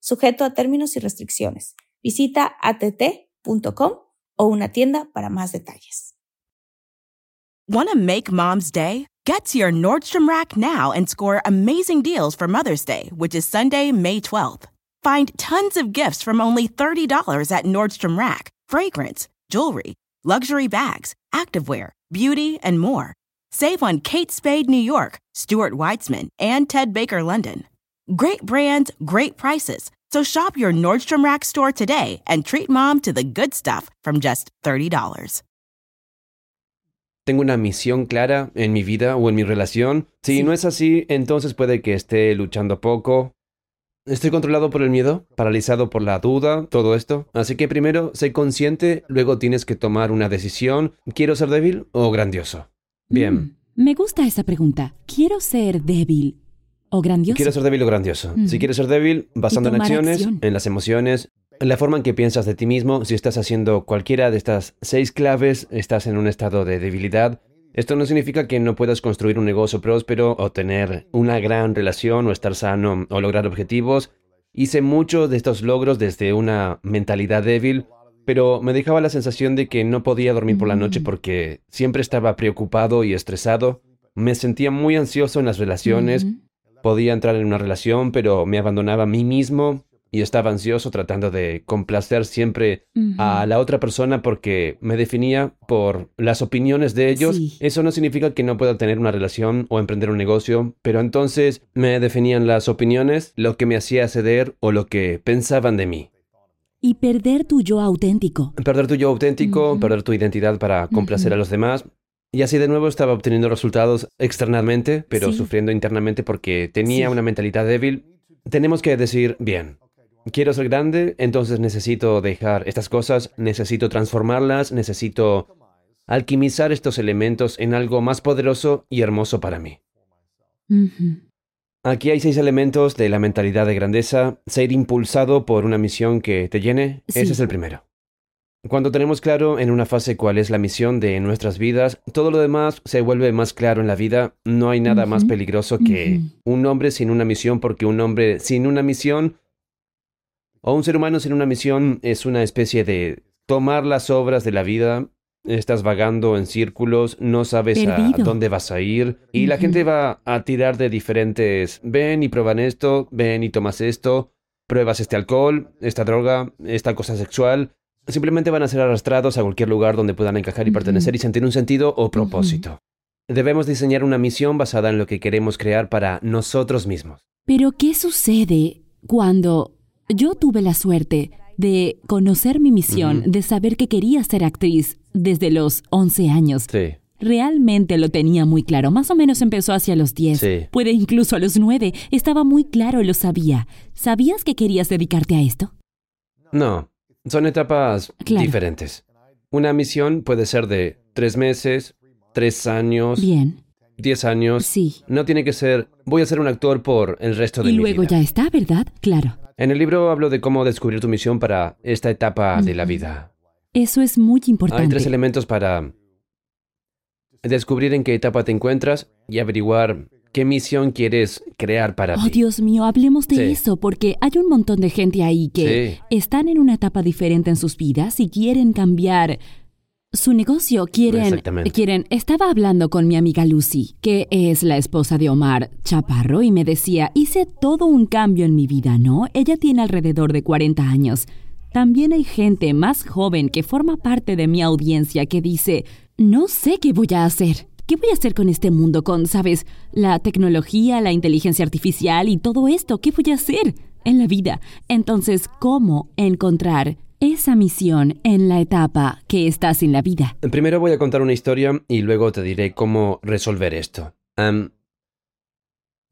sujeto a términos y restricciones. Visita att.com o una tienda para más detalles. Want to make mom's day? Get to your Nordstrom Rack now and score amazing deals for Mother's Day, which is Sunday, May 12th. Find tons of gifts from only $30 at Nordstrom Rack fragrance, jewelry, luxury bags, activewear, beauty, and more. Save on Kate Spade New York, Stuart Weitzman, and Ted Baker London. Great brands, great prices. So shop your Nordstrom Rack store today and treat mom to the good stuff from just $30. ¿Tengo una misión clara en mi vida o en mi relación? Si Sí. no es así, entonces puede que esté luchando poco. Estoy controlado por el miedo, paralizado por la duda, todo esto. Así que primero, sé consciente, luego tienes que tomar una decisión. ¿Quiero ser débil o grandioso? Bien. Mm, me gusta esa pregunta. Quiero ser débil o grandioso. ¿Quieres ser débil o grandioso? Si quieres ser débil, basando en acciones, acción. en las emociones, en la forma en que piensas de ti mismo, si estás haciendo cualquiera de estas seis claves, estás en un estado de debilidad. Esto no significa que no puedas construir un negocio próspero o tener una gran relación o estar sano o lograr objetivos. Hice muchos de estos logros desde una mentalidad débil, pero me dejaba la sensación de que no podía dormir por la noche porque siempre estaba preocupado y estresado. Me sentía muy ansioso en las relaciones. Podía entrar en una relación, pero me abandonaba a mí mismo y estaba ansioso tratando de complacer siempre a la otra persona porque me definía por las opiniones de ellos. Sí. Eso no significa que no pueda tener una relación o emprender un negocio, pero entonces me definían las opiniones, lo que me hacía ceder o lo que pensaban de mí. Y perder tu yo auténtico. Perder tu yo auténtico, perder tu identidad para complacer a los demás. Y así de nuevo estaba obteniendo resultados externamente, pero Sí. sufriendo internamente porque tenía Sí. una mentalidad débil. Tenemos que decir, bien, quiero ser grande, entonces necesito dejar estas cosas, necesito transformarlas, necesito alquimizar estos elementos en algo más poderoso y hermoso para mí. Aquí hay seis elementos de la mentalidad de grandeza. Ser impulsado por una misión que te llene, Sí. ese es el primero. Cuando tenemos claro en una fase cuál es la misión de nuestras vidas, todo lo demás se vuelve más claro en la vida. No hay nada más peligroso que un hombre sin una misión, porque un hombre sin una misión o un ser humano sin una misión es una especie de tomar las obras de la vida. Estás vagando en círculos, no sabes a dónde vas a ir y la gente va a tirar de diferentes, ven y prueban esto, ven y tomas esto, pruebas este alcohol, esta droga, esta cosa sexual. Simplemente van a ser arrastrados a cualquier lugar donde puedan encajar y pertenecer y sentir un sentido o propósito. Debemos diseñar una misión basada en lo que queremos crear para nosotros mismos. Pero ¿qué sucede cuando yo tuve la suerte de conocer mi misión, de saber que quería ser actriz desde los 11 años? Sí. Realmente lo tenía muy claro. Más o menos empezó hacia los 10. Sí. Puede incluso a los 9. Estaba muy claro, lo sabía. ¿Sabías que querías dedicarte a esto? No, son etapas Claro. diferentes. Una misión puede ser de tres meses, tres años, Bien. diez años. Sí. No tiene que ser, voy a ser un actor por el resto de Y mi luego vida. ya está, ¿verdad? Claro. En el libro hablo de cómo descubrir tu misión para esta etapa de la vida. Eso es muy importante. Hay tres elementos para descubrir en qué etapa te encuentras y averiguar qué misión quieres crear para Oh, ti. Dios mío, hablemos de Sí. eso, porque hay un montón de gente ahí que Sí. están en una etapa diferente en sus vidas y quieren cambiar su negocio. Quieren, Exactamente. quieren. Estaba hablando con mi amiga Lucy, que es la esposa de Omar Chaparro, y me decía, hice todo un cambio en mi vida, ¿no? Ella tiene alrededor de 40 años. También hay gente más joven que forma parte de mi audiencia que dice, no sé qué voy a hacer. ¿Qué voy a hacer con este mundo? Con, sabes, la tecnología, la inteligencia artificial y todo esto. ¿Qué voy a hacer en la vida? Entonces, ¿cómo encontrar esa misión en la etapa que estás en la vida? Primero voy a contar una historia y luego te diré cómo resolver esto.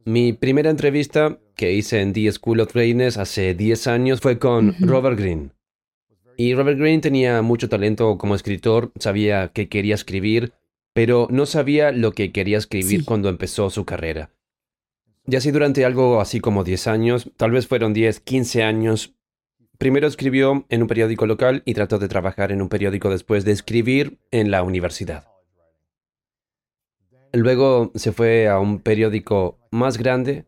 Mi primera entrevista que hice en The School of Greatness hace 10 años fue con. Robert Greene. Y Robert Greene tenía mucho talento como escritor, sabía que quería escribir, pero no sabía lo que quería escribir Sí. cuando empezó su carrera. Y así durante algo así como 10 años, tal vez fueron 10, 15 años, Primero escribió en un periódico local y trató de trabajar en un periódico después de escribir en la universidad. Luego se fue a un periódico más grande.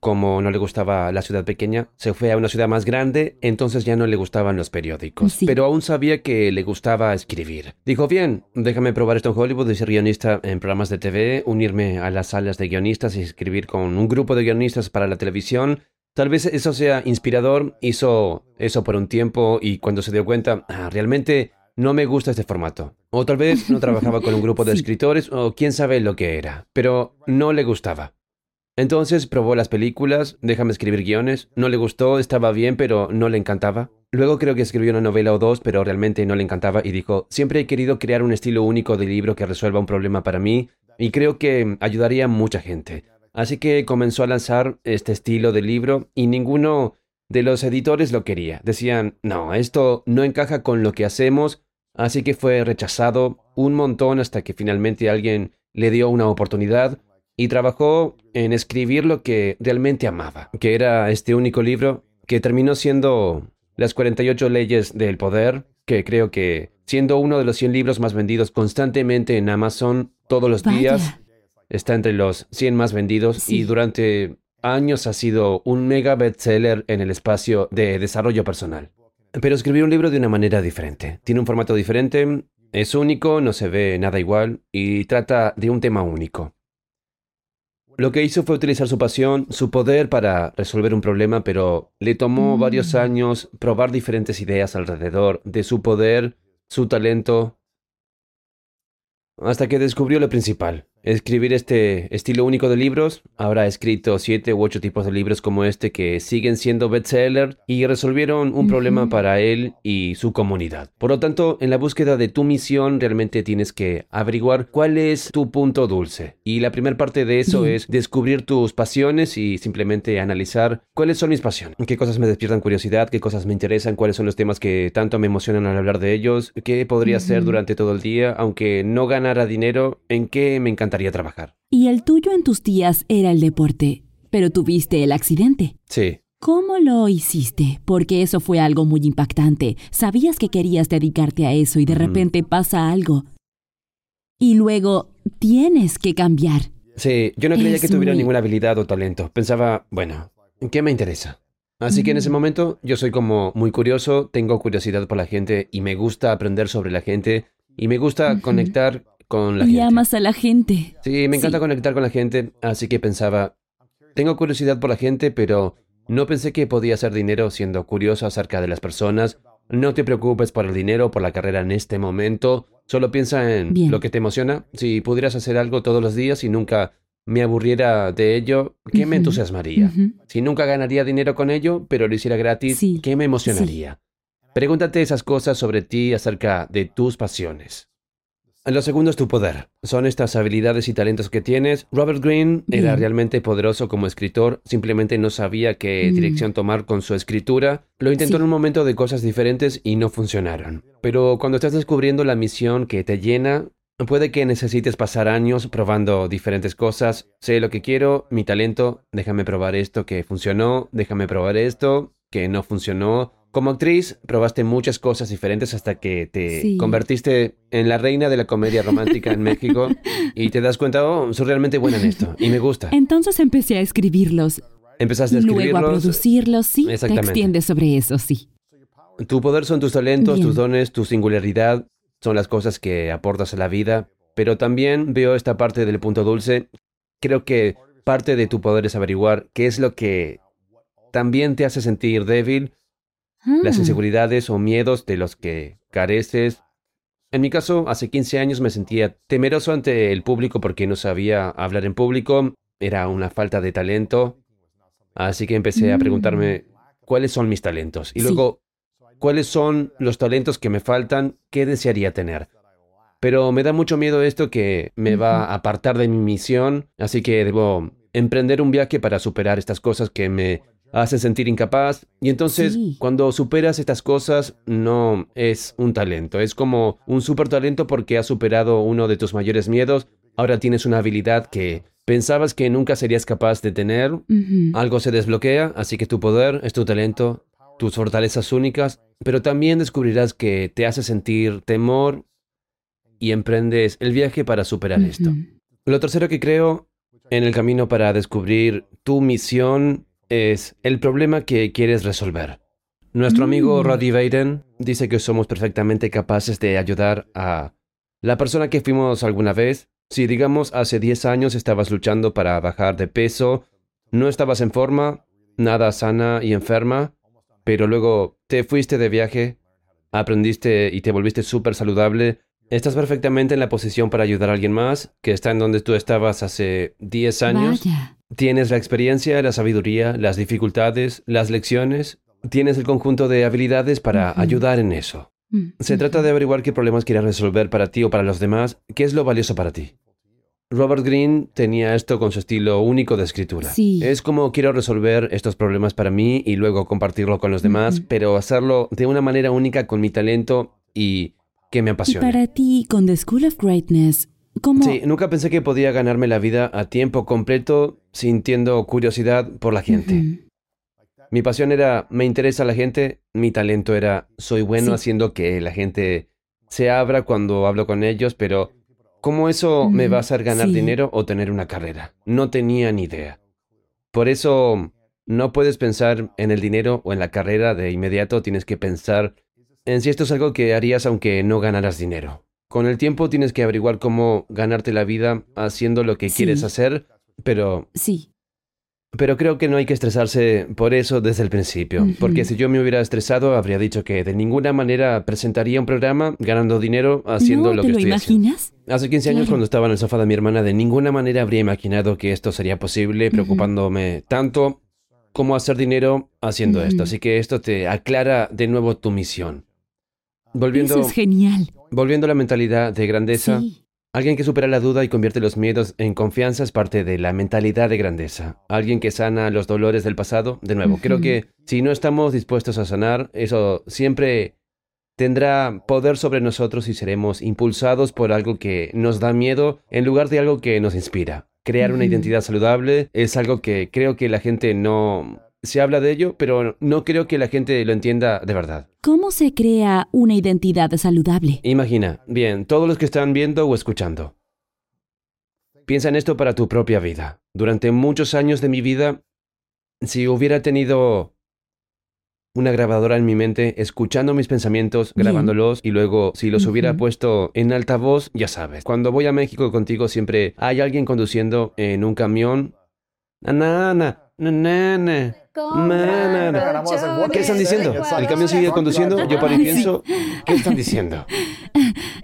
Como no le gustaba la ciudad pequeña, se fue a una ciudad más grande, entonces ya no le gustaban los periódicos. Sí. Pero aún sabía que le gustaba escribir. Dijo, bien, déjame probar esto en Hollywood, de ser guionista en programas de TV, unirme a las salas de guionistas y escribir con un grupo de guionistas para la televisión. Tal vez eso sea inspirador, hizo eso por un tiempo y cuando se dio cuenta, "Ah, realmente no me gusta este formato. O tal vez no trabajaba con un grupo de Sí. escritores o quién sabe lo que era, pero no le gustaba. Entonces probó las películas, déjame escribir guiones, no le gustó, estaba bien, pero no le encantaba. Luego creo que escribió una novela o dos, pero realmente no le encantaba y dijo, siempre he querido crear un estilo único de libro que resuelva un problema para mí y creo que ayudaría a mucha gente. Así que comenzó a lanzar este estilo de libro y ninguno de los editores lo quería. Decían, no, esto no encaja con lo que hacemos, así que fue rechazado un montón hasta que finalmente alguien le dio una oportunidad y trabajó en escribir lo que realmente amaba, que era este único libro que terminó siendo Las 48 leyes del poder, que creo que siendo uno de los 100 libros más vendidos constantemente en Amazon todos los Vaya. días, está entre los 100 más vendidos Sí. y durante años ha sido un mega bestseller en el espacio de desarrollo personal. Pero escribió un libro de una manera diferente. Tiene un formato diferente, es único, no se ve nada igual y trata de un tema único. Lo que hizo fue utilizar su pasión, su poder para resolver un problema, pero le tomó Mm. varios años probar diferentes ideas alrededor de su poder, su talento, hasta que descubrió lo principal, escribir este estilo único de libros. Ahora ha escrito siete u ocho tipos de libros como este que siguen siendo bestseller y resolvieron un problema para él y su comunidad. Por lo tanto, en la búsqueda de tu misión realmente tienes que averiguar cuál es tu punto dulce. Y la primera parte de eso Bien. es descubrir tus pasiones y simplemente analizar cuáles son mis pasiones, qué cosas me despiertan curiosidad, qué cosas me interesan, cuáles son los temas que tanto me emocionan al hablar de ellos, qué podría hacer durante todo el día, aunque no ganara dinero, en qué me encantaría trabajar. Y el tuyo en tus días era el deporte, pero tuviste el accidente. Sí. ¿Cómo lo hiciste? Porque eso fue algo muy impactante. Sabías que querías dedicarte a eso y de repente pasa algo. Y luego tienes que cambiar. Sí, yo no creía Es que tuviera muy- ninguna habilidad o talento. Pensaba, bueno, ¿qué me interesa? Así que en ese momento yo soy como muy curioso, tengo curiosidad por la gente y me gusta aprender sobre la gente y me gusta conectar con la y gente. amas a la gente. Sí, me encanta Sí. conectar con la gente, así que pensaba, tengo curiosidad por la gente, pero no pensé que podía hacer dinero siendo curioso acerca de las personas. No te preocupes por el dinero, por la carrera en este momento, solo piensa en Bien. lo que te emociona. Si pudieras hacer algo todos los días y nunca me aburriera de ello, ¿qué me entusiasmaría? Si nunca ganaría dinero con ello, pero lo hiciera gratis, Sí, ¿qué me emocionaría? Pregúntate esas cosas sobre ti acerca de tus pasiones. Lo segundo es tu poder. Son estas habilidades y talentos que tienes. Robert Greene era Bien. realmente poderoso como escritor, simplemente no sabía qué Mm. dirección tomar con su escritura. Lo intentó Sí. en un momento de cosas diferentes y no funcionaron. Pero cuando estás descubriendo la misión que te llena, puede que necesites pasar años probando diferentes cosas. Sé lo que quiero, mi talento, déjame probar esto que funcionó, déjame probar esto que no funcionó. Como actriz, probaste muchas cosas diferentes hasta que te Sí. convertiste en la reina de la comedia romántica en México y te das cuenta, oh, soy realmente buena en esto y me gusta. Entonces empecé a escribirlos. Empezaste a Luego a escribirlos. producirlos, sí. Te extiendes sobre eso, sí. Tu poder son tus talentos, Bien. tus dones, tu singularidad, son las cosas que aportas a la vida, pero también veo esta parte del punto dulce. Creo que parte de tu poder es averiguar qué es lo que también te hace sentir débil, las Ah, inseguridades o miedos de los que careces. En mi caso, hace 15 años me sentía temeroso ante el público porque no sabía hablar en público, era una falta de talento, así que empecé a Mm. preguntarme cuáles son mis talentos y Sí. luego cuáles son los talentos que me faltan, qué desearía tener. Pero me da mucho miedo esto que me va a apartar de mi misión, así que debo emprender un viaje para superar estas cosas que me hacen sentir incapaz. Y entonces, Sí. cuando superas estas cosas, no es un talento, es como un super talento porque has superado uno de tus mayores miedos. Ahora tienes una habilidad que pensabas que nunca serías capaz de tener. Algo se desbloquea, así que tu poder es tu talento, tus fortalezas únicas, pero también descubrirás que te hace sentir temor y emprendes el viaje para superar esto. Lo tercero que creo en el camino para descubrir tu misión es el problema que quieres resolver. Nuestro amigo Mm. Roddy Vaden dice que somos perfectamente capaces de ayudar a la persona que fuimos alguna vez. Si digamos hace 10 años estabas luchando para bajar de peso, no estabas en forma, nada sana y enferma, pero luego te fuiste de viaje, aprendiste y te volviste súper saludable, estás perfectamente en la posición para ayudar a alguien más que está en donde tú estabas hace 10 años. Vaya. Tienes la experiencia, la sabiduría, las dificultades, las lecciones, tienes el conjunto de habilidades para ayudar en eso. Mm, Se trata de averiguar qué problemas quieres resolver para ti o para los demás, qué es lo valioso para ti. Robert Greene tenía esto con su estilo único de escritura. Sí. Es como quiero resolver estos problemas para mí y luego compartirlo con los demás, pero hacerlo de una manera única con mi talento y que me Y apasione. para ti, con The School of Greatness, ¿cómo? Sí, nunca pensé que podía ganarme la vida a tiempo completo sintiendo curiosidad por la gente. Mi pasión era, me interesa la gente, mi talento era, soy bueno Sí. haciendo que la gente se abra cuando hablo con ellos, pero ¿cómo eso me va a hacer ganar Sí. dinero o tener una carrera? No tenía ni idea. Por eso no puedes pensar en el dinero o en la carrera de inmediato, tienes que pensar en si esto es algo que harías aunque no ganaras dinero. Con el tiempo tienes que averiguar cómo ganarte la vida haciendo lo que Sí. quieres hacer, pero Sí. pero creo que no hay que estresarse por eso desde el principio, porque si yo me hubiera estresado, habría dicho que de ninguna manera presentaría un programa ganando dinero haciendo ¿No lo te que lo estoy haciendo. imaginas? Hace 15 años Claro. cuando estaba en el sofá de mi hermana, de ninguna manera habría imaginado que esto sería posible, preocupándome tanto como hacer dinero haciendo esto. Así que esto te aclara de nuevo tu misión. Volviendo, Eso es genial. Volviendo a la mentalidad de grandeza, Sí. Alguien que supera la duda y convierte los miedos en confianza es parte de la mentalidad de grandeza. Alguien que sana los dolores del pasado. De nuevo, creo que si no estamos dispuestos a sanar, eso siempre tendrá poder sobre nosotros y seremos impulsados por algo que nos da miedo en lugar de algo que nos inspira. Crear una identidad saludable es algo que creo que la gente no... Se habla de ello, pero no creo que la gente lo entienda de verdad. ¿Cómo se crea una identidad saludable? Imagina, bien, todos los que están viendo o escuchando. Piensa en esto para tu propia vida. Durante muchos años de mi vida, si hubiera tenido una grabadora en mi mente, escuchando mis pensamientos, Bien. grabándolos, y luego si los hubiera puesto en altavoz, ya sabes. Cuando voy a México contigo siempre hay alguien conduciendo en un camión. Nanana, nanana. ¿Qué están diciendo? El camión sigue conduciendo, yo paro y Sí. pienso, ¿qué están diciendo?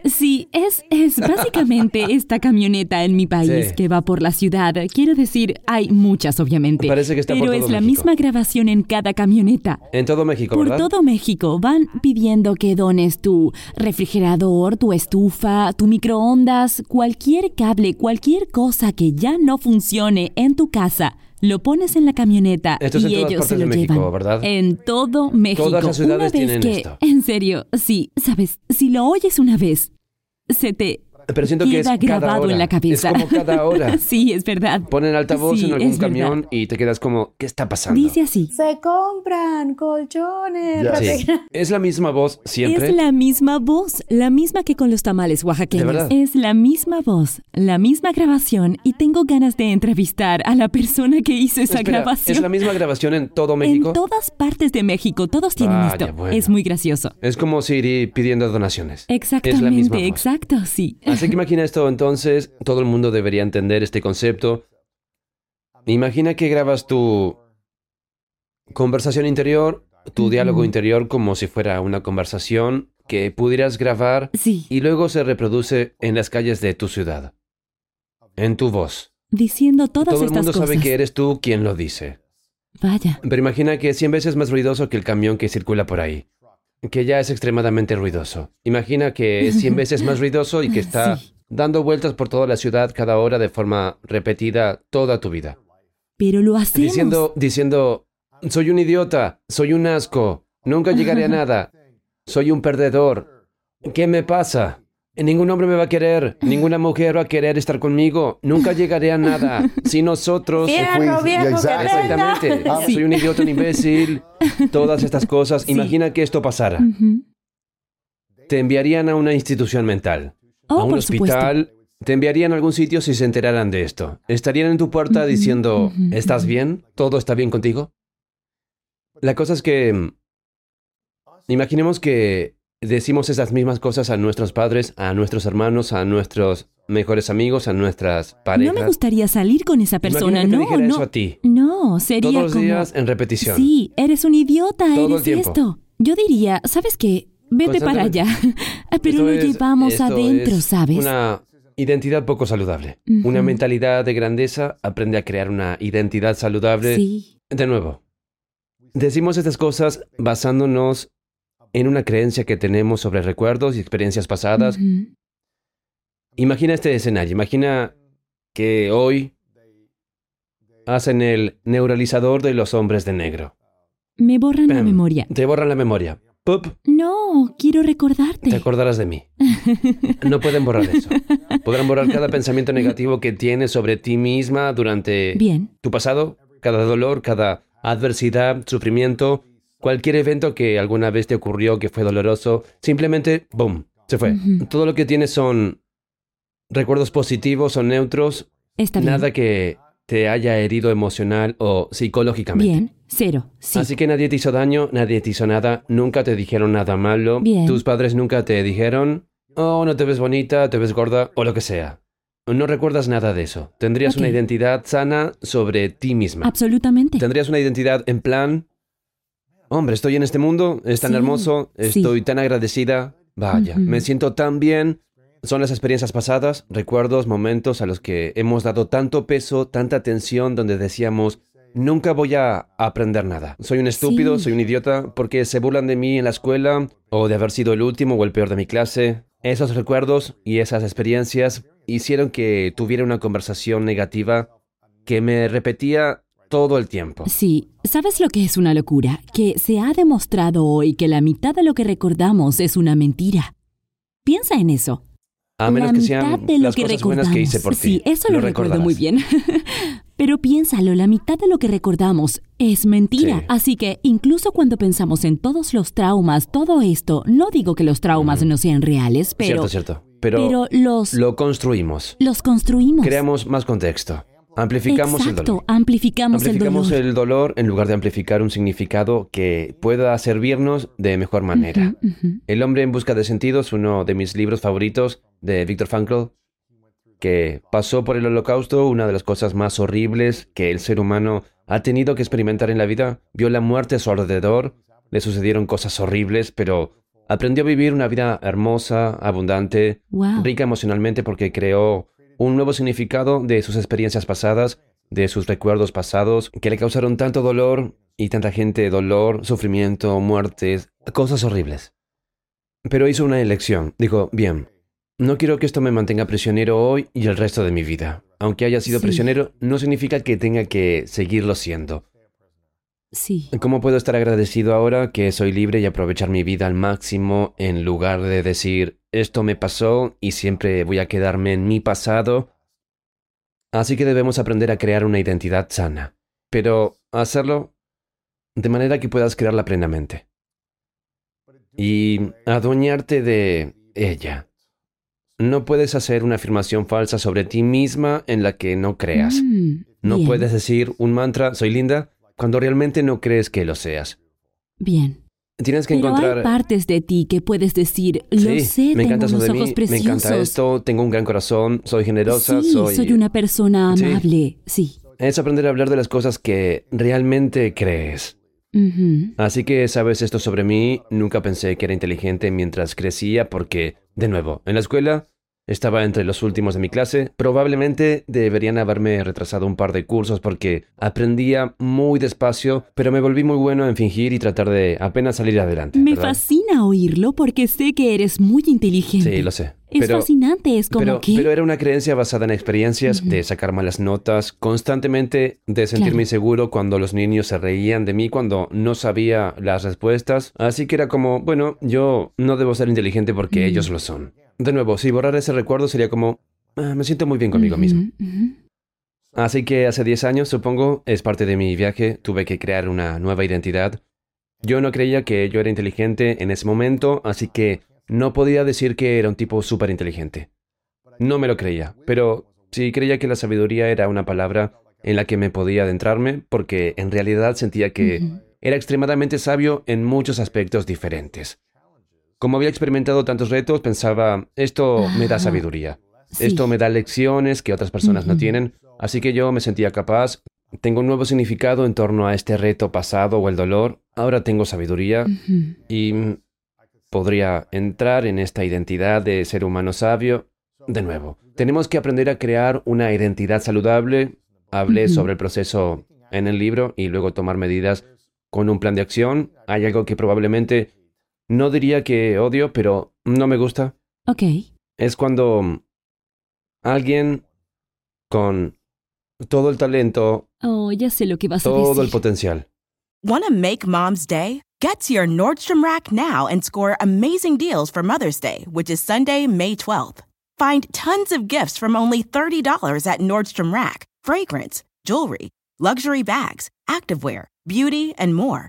Sí, es, es básicamente esta camioneta en mi país Sí. que va por la ciudad. Quiero decir, hay muchas, obviamente. Parece que está por pero todo es la México. misma grabación en cada camioneta. En todo México, Por ¿verdad? todo México van pidiendo que dones tu refrigerador, tu estufa, tu microondas, cualquier cable, cualquier cosa que ya no funcione en tu casa. Lo pones en la camioneta Esto es en y ellos se lo de México, llevan. ¿verdad? En todo México. Todas las ciudades una vez tienen que, esto. En serio, sí, sabes, si lo oyes una vez, se te Pero siento que es queda cada grabado hora. en la cabeza. Es como cada hora. sí, es verdad. Ponen altavoz Sí, en algún es verdad. camión y te quedas como, ¿qué está pasando? Dice así. Se compran colchones. Sí. Es la misma voz siempre. Es la misma voz, la misma que con los tamales oaxaqueños. ¿De verdad? Es la misma voz, la misma grabación y tengo ganas de entrevistar a la persona que hizo esa Espera, grabación. ¿Es la misma grabación en todo México? En todas partes de México, todos tienen Vaya, esto. bueno. Es muy gracioso. Es como Siri pidiendo donaciones. Exactamente, Es la misma voz. exacto, sí. Así que imagina esto entonces, todo el mundo debería entender este concepto. Imagina que grabas tu conversación interior, tu diálogo interior como si fuera una conversación que pudieras grabar Sí, y luego se reproduce en las calles de tu ciudad. En tu voz. diciendo todas Todo el mundo cosas. sabe que eres tú quien lo dice. Vaya. Pero imagina que es 100 veces más ruidoso que el camión que circula por ahí. Que ya es extremadamente ruidoso. Imagina que es 100 veces más ruidoso y que está Sí. dando vueltas por toda la ciudad cada hora de forma repetida toda tu vida. Pero lo hacemos. Diciendo, diciendo, soy un idiota, soy un asco, nunca llegaré a nada, soy un perdedor. ¿Qué me pasa? Ningún hombre me va a querer, ninguna mujer va a querer estar conmigo, nunca llegaré a nada. Si nosotros... Fierro viejo. Exactamente. Ah, Soy un idiota, un imbécil. Todas estas cosas. Sí. Imagina que esto pasara. Te enviarían a una institución mental, Oh, a un supuesto. hospital. Te enviarían a algún sitio si se enteraran de esto. Estarían en tu puerta diciendo, ¿estás bien? ¿Todo está bien contigo? La cosa es que... mm, Imaginemos que decimos esas mismas cosas a nuestros padres, a nuestros hermanos, a nuestros mejores amigos, a nuestras parejas. No me gustaría salir con esa persona, no, no. eso a ti. No, sería Todos los como... días en repetición. Sí, eres un idiota, Todo el eres tiempo. esto. Yo diría, ¿sabes qué? Vete para allá. Pero Esto lo es- llevamos adentro, es ¿sabes? Una identidad poco saludable. Una mentalidad de grandeza aprende a crear una identidad saludable. Sí. De nuevo, decimos estas cosas basándonos en una creencia que tenemos sobre recuerdos y experiencias pasadas. Imagina este escenario. Imagina que hoy hacen el neuralizador de los hombres de negro. Me borran la memoria. Te borran la memoria. ¡Pup! No, quiero recordarte. Te acordarás de mí. No pueden borrar eso. Podrán borrar cada pensamiento negativo que tienes sobre ti misma durante Bien. tu pasado, cada dolor, cada adversidad, sufrimiento, cualquier evento que alguna vez te ocurrió que fue doloroso, simplemente, ¡boom!, se fue. Todo lo que tienes son recuerdos positivos o neutros, Está bien. nada que te haya herido emocional o psicológicamente. Bien, cero. Sí. Así que nadie te hizo daño, nadie te hizo nada, nunca te dijeron nada malo. Bien. Tus padres nunca te dijeron, oh, no te ves bonita, te ves gorda o lo que sea. No recuerdas nada de eso. Tendrías una identidad sana sobre ti misma. Absolutamente. Tendrías una identidad en plan, hombre, estoy en este mundo, es tan Sí, hermoso, sí. estoy tan agradecida, vaya, me siento tan bien. Son las experiencias pasadas, recuerdos, momentos a los que hemos dado tanto peso, tanta atención, donde decíamos, nunca voy a aprender nada. Soy un estúpido, Sí. soy un idiota, porque se burlan de mí en la escuela, o de haber sido el último o el peor de mi clase. Esos recuerdos y esas experiencias hicieron que tuviera una conversación negativa que me repetía todo el tiempo. Sí, ¿sabes lo que es una locura? Que se ha demostrado hoy que la mitad de lo que recordamos es una mentira. Piensa en eso. A menos la que mitad sean de lo las que cosas buenas recordamos. que hice por ti. Sí, eso lo, recuerdo muy bien. Pero piénsalo, la mitad de lo que recordamos es mentira. Sí. Así que incluso cuando pensamos en todos los traumas, todo esto, no digo que los traumas no sean reales, pero, cierto, cierto. Pero, pero los, lo construimos. los construimos. Creamos más contexto. Amplificamos el dolor. amplificamos, Amplificamos el dolor. el dolor en lugar de amplificar un significado que pueda servirnos de mejor manera. El hombre en busca de sentidos, uno de mis libros favoritos de Viktor Frankl, que pasó por el holocausto, una de las cosas más horribles que el ser humano ha tenido que experimentar en la vida, vio la muerte a su alrededor, le sucedieron cosas horribles, pero aprendió a vivir una vida hermosa, abundante, Wow. rica emocionalmente porque creó un nuevo significado de sus experiencias pasadas, de sus recuerdos pasados, que le causaron tanto dolor y tanta gente dolor, sufrimiento, muertes, cosas horribles. Pero hizo una elección. Dijo, bien, no quiero que esto me mantenga prisionero hoy y el resto de mi vida. Aunque haya sido Sí. prisionero, no significa que tenga que seguirlo siendo. Sí. ¿Cómo puedo estar agradecido ahora que soy libre y aprovechar mi vida al máximo en lugar de decir esto me pasó y siempre voy a quedarme en mi pasado? Así que debemos aprender a crear una identidad sana, pero hacerlo de manera que puedas crearla plenamente y adueñarte de ella. No puedes hacer una afirmación falsa sobre ti misma en la que no creas. Mm, No puedes decir un mantra, soy linda, cuando realmente no crees que lo seas. Bien. Tienes que Pero encontrar... hay partes de ti que puedes decir, lo sí, sé, me tengo encanta unos de mí, ojos me preciosos. encanta esto, tengo un gran corazón, soy generosa, sí, soy... soy una persona amable. Sí. Es aprender a hablar de las cosas que realmente crees. Ujú. Así que sabes esto sobre mí, nunca pensé que era inteligente mientras crecía porque, de nuevo, en la escuela estaba entre los últimos de mi clase. Probablemente deberían haberme retrasado un par de cursos porque aprendía muy despacio, pero me volví muy bueno en fingir y tratar de apenas salir adelante. Me ¿verdad? fascina oírlo porque sé que eres muy inteligente. Sí, lo sé. Es pero, fascinante, es como pero, que... pero era una creencia basada en experiencias de sacar malas notas, constantemente de sentirme Claro. inseguro cuando los niños se reían de mí cuando no sabía las respuestas. Así que era como, bueno, yo no debo ser inteligente porque Mm. ellos lo son. De nuevo, si borrar ese recuerdo sería como, "Ah, me siento muy bien conmigo mismo. Así que hace 10 años, supongo, es parte de mi viaje, tuve que crear una nueva identidad. Yo no creía que yo era inteligente en ese momento, así que no podía decir que era un tipo súper inteligente. No me lo creía, pero sí creía que la sabiduría era una palabra en la que me podía adentrarme, porque en realidad sentía que era extremadamente sabio en muchos aspectos diferentes. Como había experimentado tantos retos, pensaba, esto me da sabiduría. Sí. Esto me da lecciones que otras personas no tienen, así que yo me sentía capaz. Tengo un nuevo significado en torno a este reto pasado o el dolor. Ahora tengo sabiduría y podría entrar en esta identidad de ser humano sabio. De nuevo, tenemos que aprender a crear una identidad saludable. Hablé sobre el proceso en el libro y luego tomar medidas con un plan de acción. Hay algo que probablemente no diría que odio, pero no me gusta Ok. es cuando alguien con todo el talento, Oh, ya sé lo que vas a todo el decir. potencial, Want to make mom's day? Get to your Nordstrom Rack now and score amazing deals for Mother's Day, which is Sunday, May 12th. Find tons of gifts from only $30 at Nordstrom Rack fragrance, jewelry, luxury bags, activewear, beauty, and more.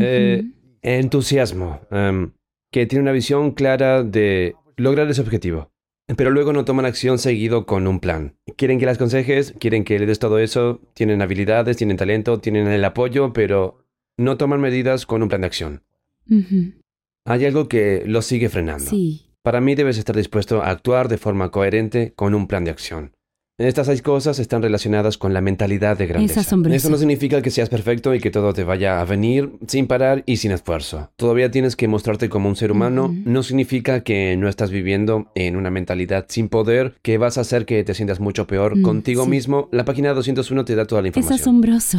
Eh, entusiasmo, em, que tiene una visión clara de lograr ese objetivo. Pero luego no toman acción seguido con un plan. Quieren que las aconsejes, quieren que le des todo eso, tienen habilidades, tienen talento, tienen el apoyo, pero no toman medidas con un plan de acción. Hay algo que los sigue frenando. Sí. Para mí debes estar dispuesto a actuar de forma coherente con un plan de acción. Estas seis cosas están relacionadas con la mentalidad de grandeza. asombroso. Eso no significa que seas perfecto y que todo te vaya a venir sin parar y sin esfuerzo. Todavía tienes que mostrarte como un ser humano. No significa que no estás viviendo en una mentalidad sin poder, que vas a hacer que te sientas mucho peor Mm, contigo sí. mismo. La página 201 te da toda la Es información. asombroso.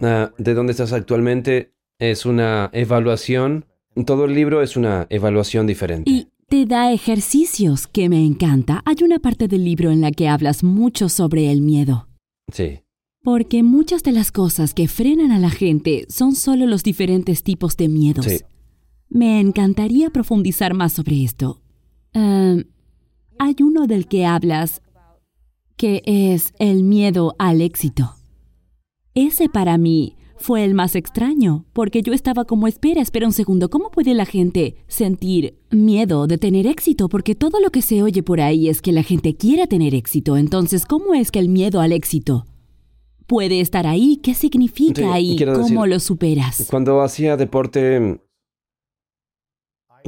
Ah, de dónde estás actualmente es una evaluación. Todo el libro es una evaluación diferente. Y te da ejercicios que me encanta. Hay una parte del libro en la que hablas mucho sobre el miedo. Sí. Porque muchas de las cosas que frenan a la gente son solo los diferentes tipos de miedos. Sí. Me encantaría profundizar más sobre esto. Em, hay uno del que hablas que es el miedo al éxito. Ese para mí fue el más extraño, porque yo estaba como, espera, espera un segundo, ¿cómo puede la gente sentir miedo de tener éxito? Porque todo lo que se oye por ahí es que la gente quiere tener éxito, entonces, ¿cómo es que el miedo al éxito puede estar ahí? ¿Qué significa Sí, ahí? quiero ¿Cómo decir, lo superas? Cuando hacía deporte,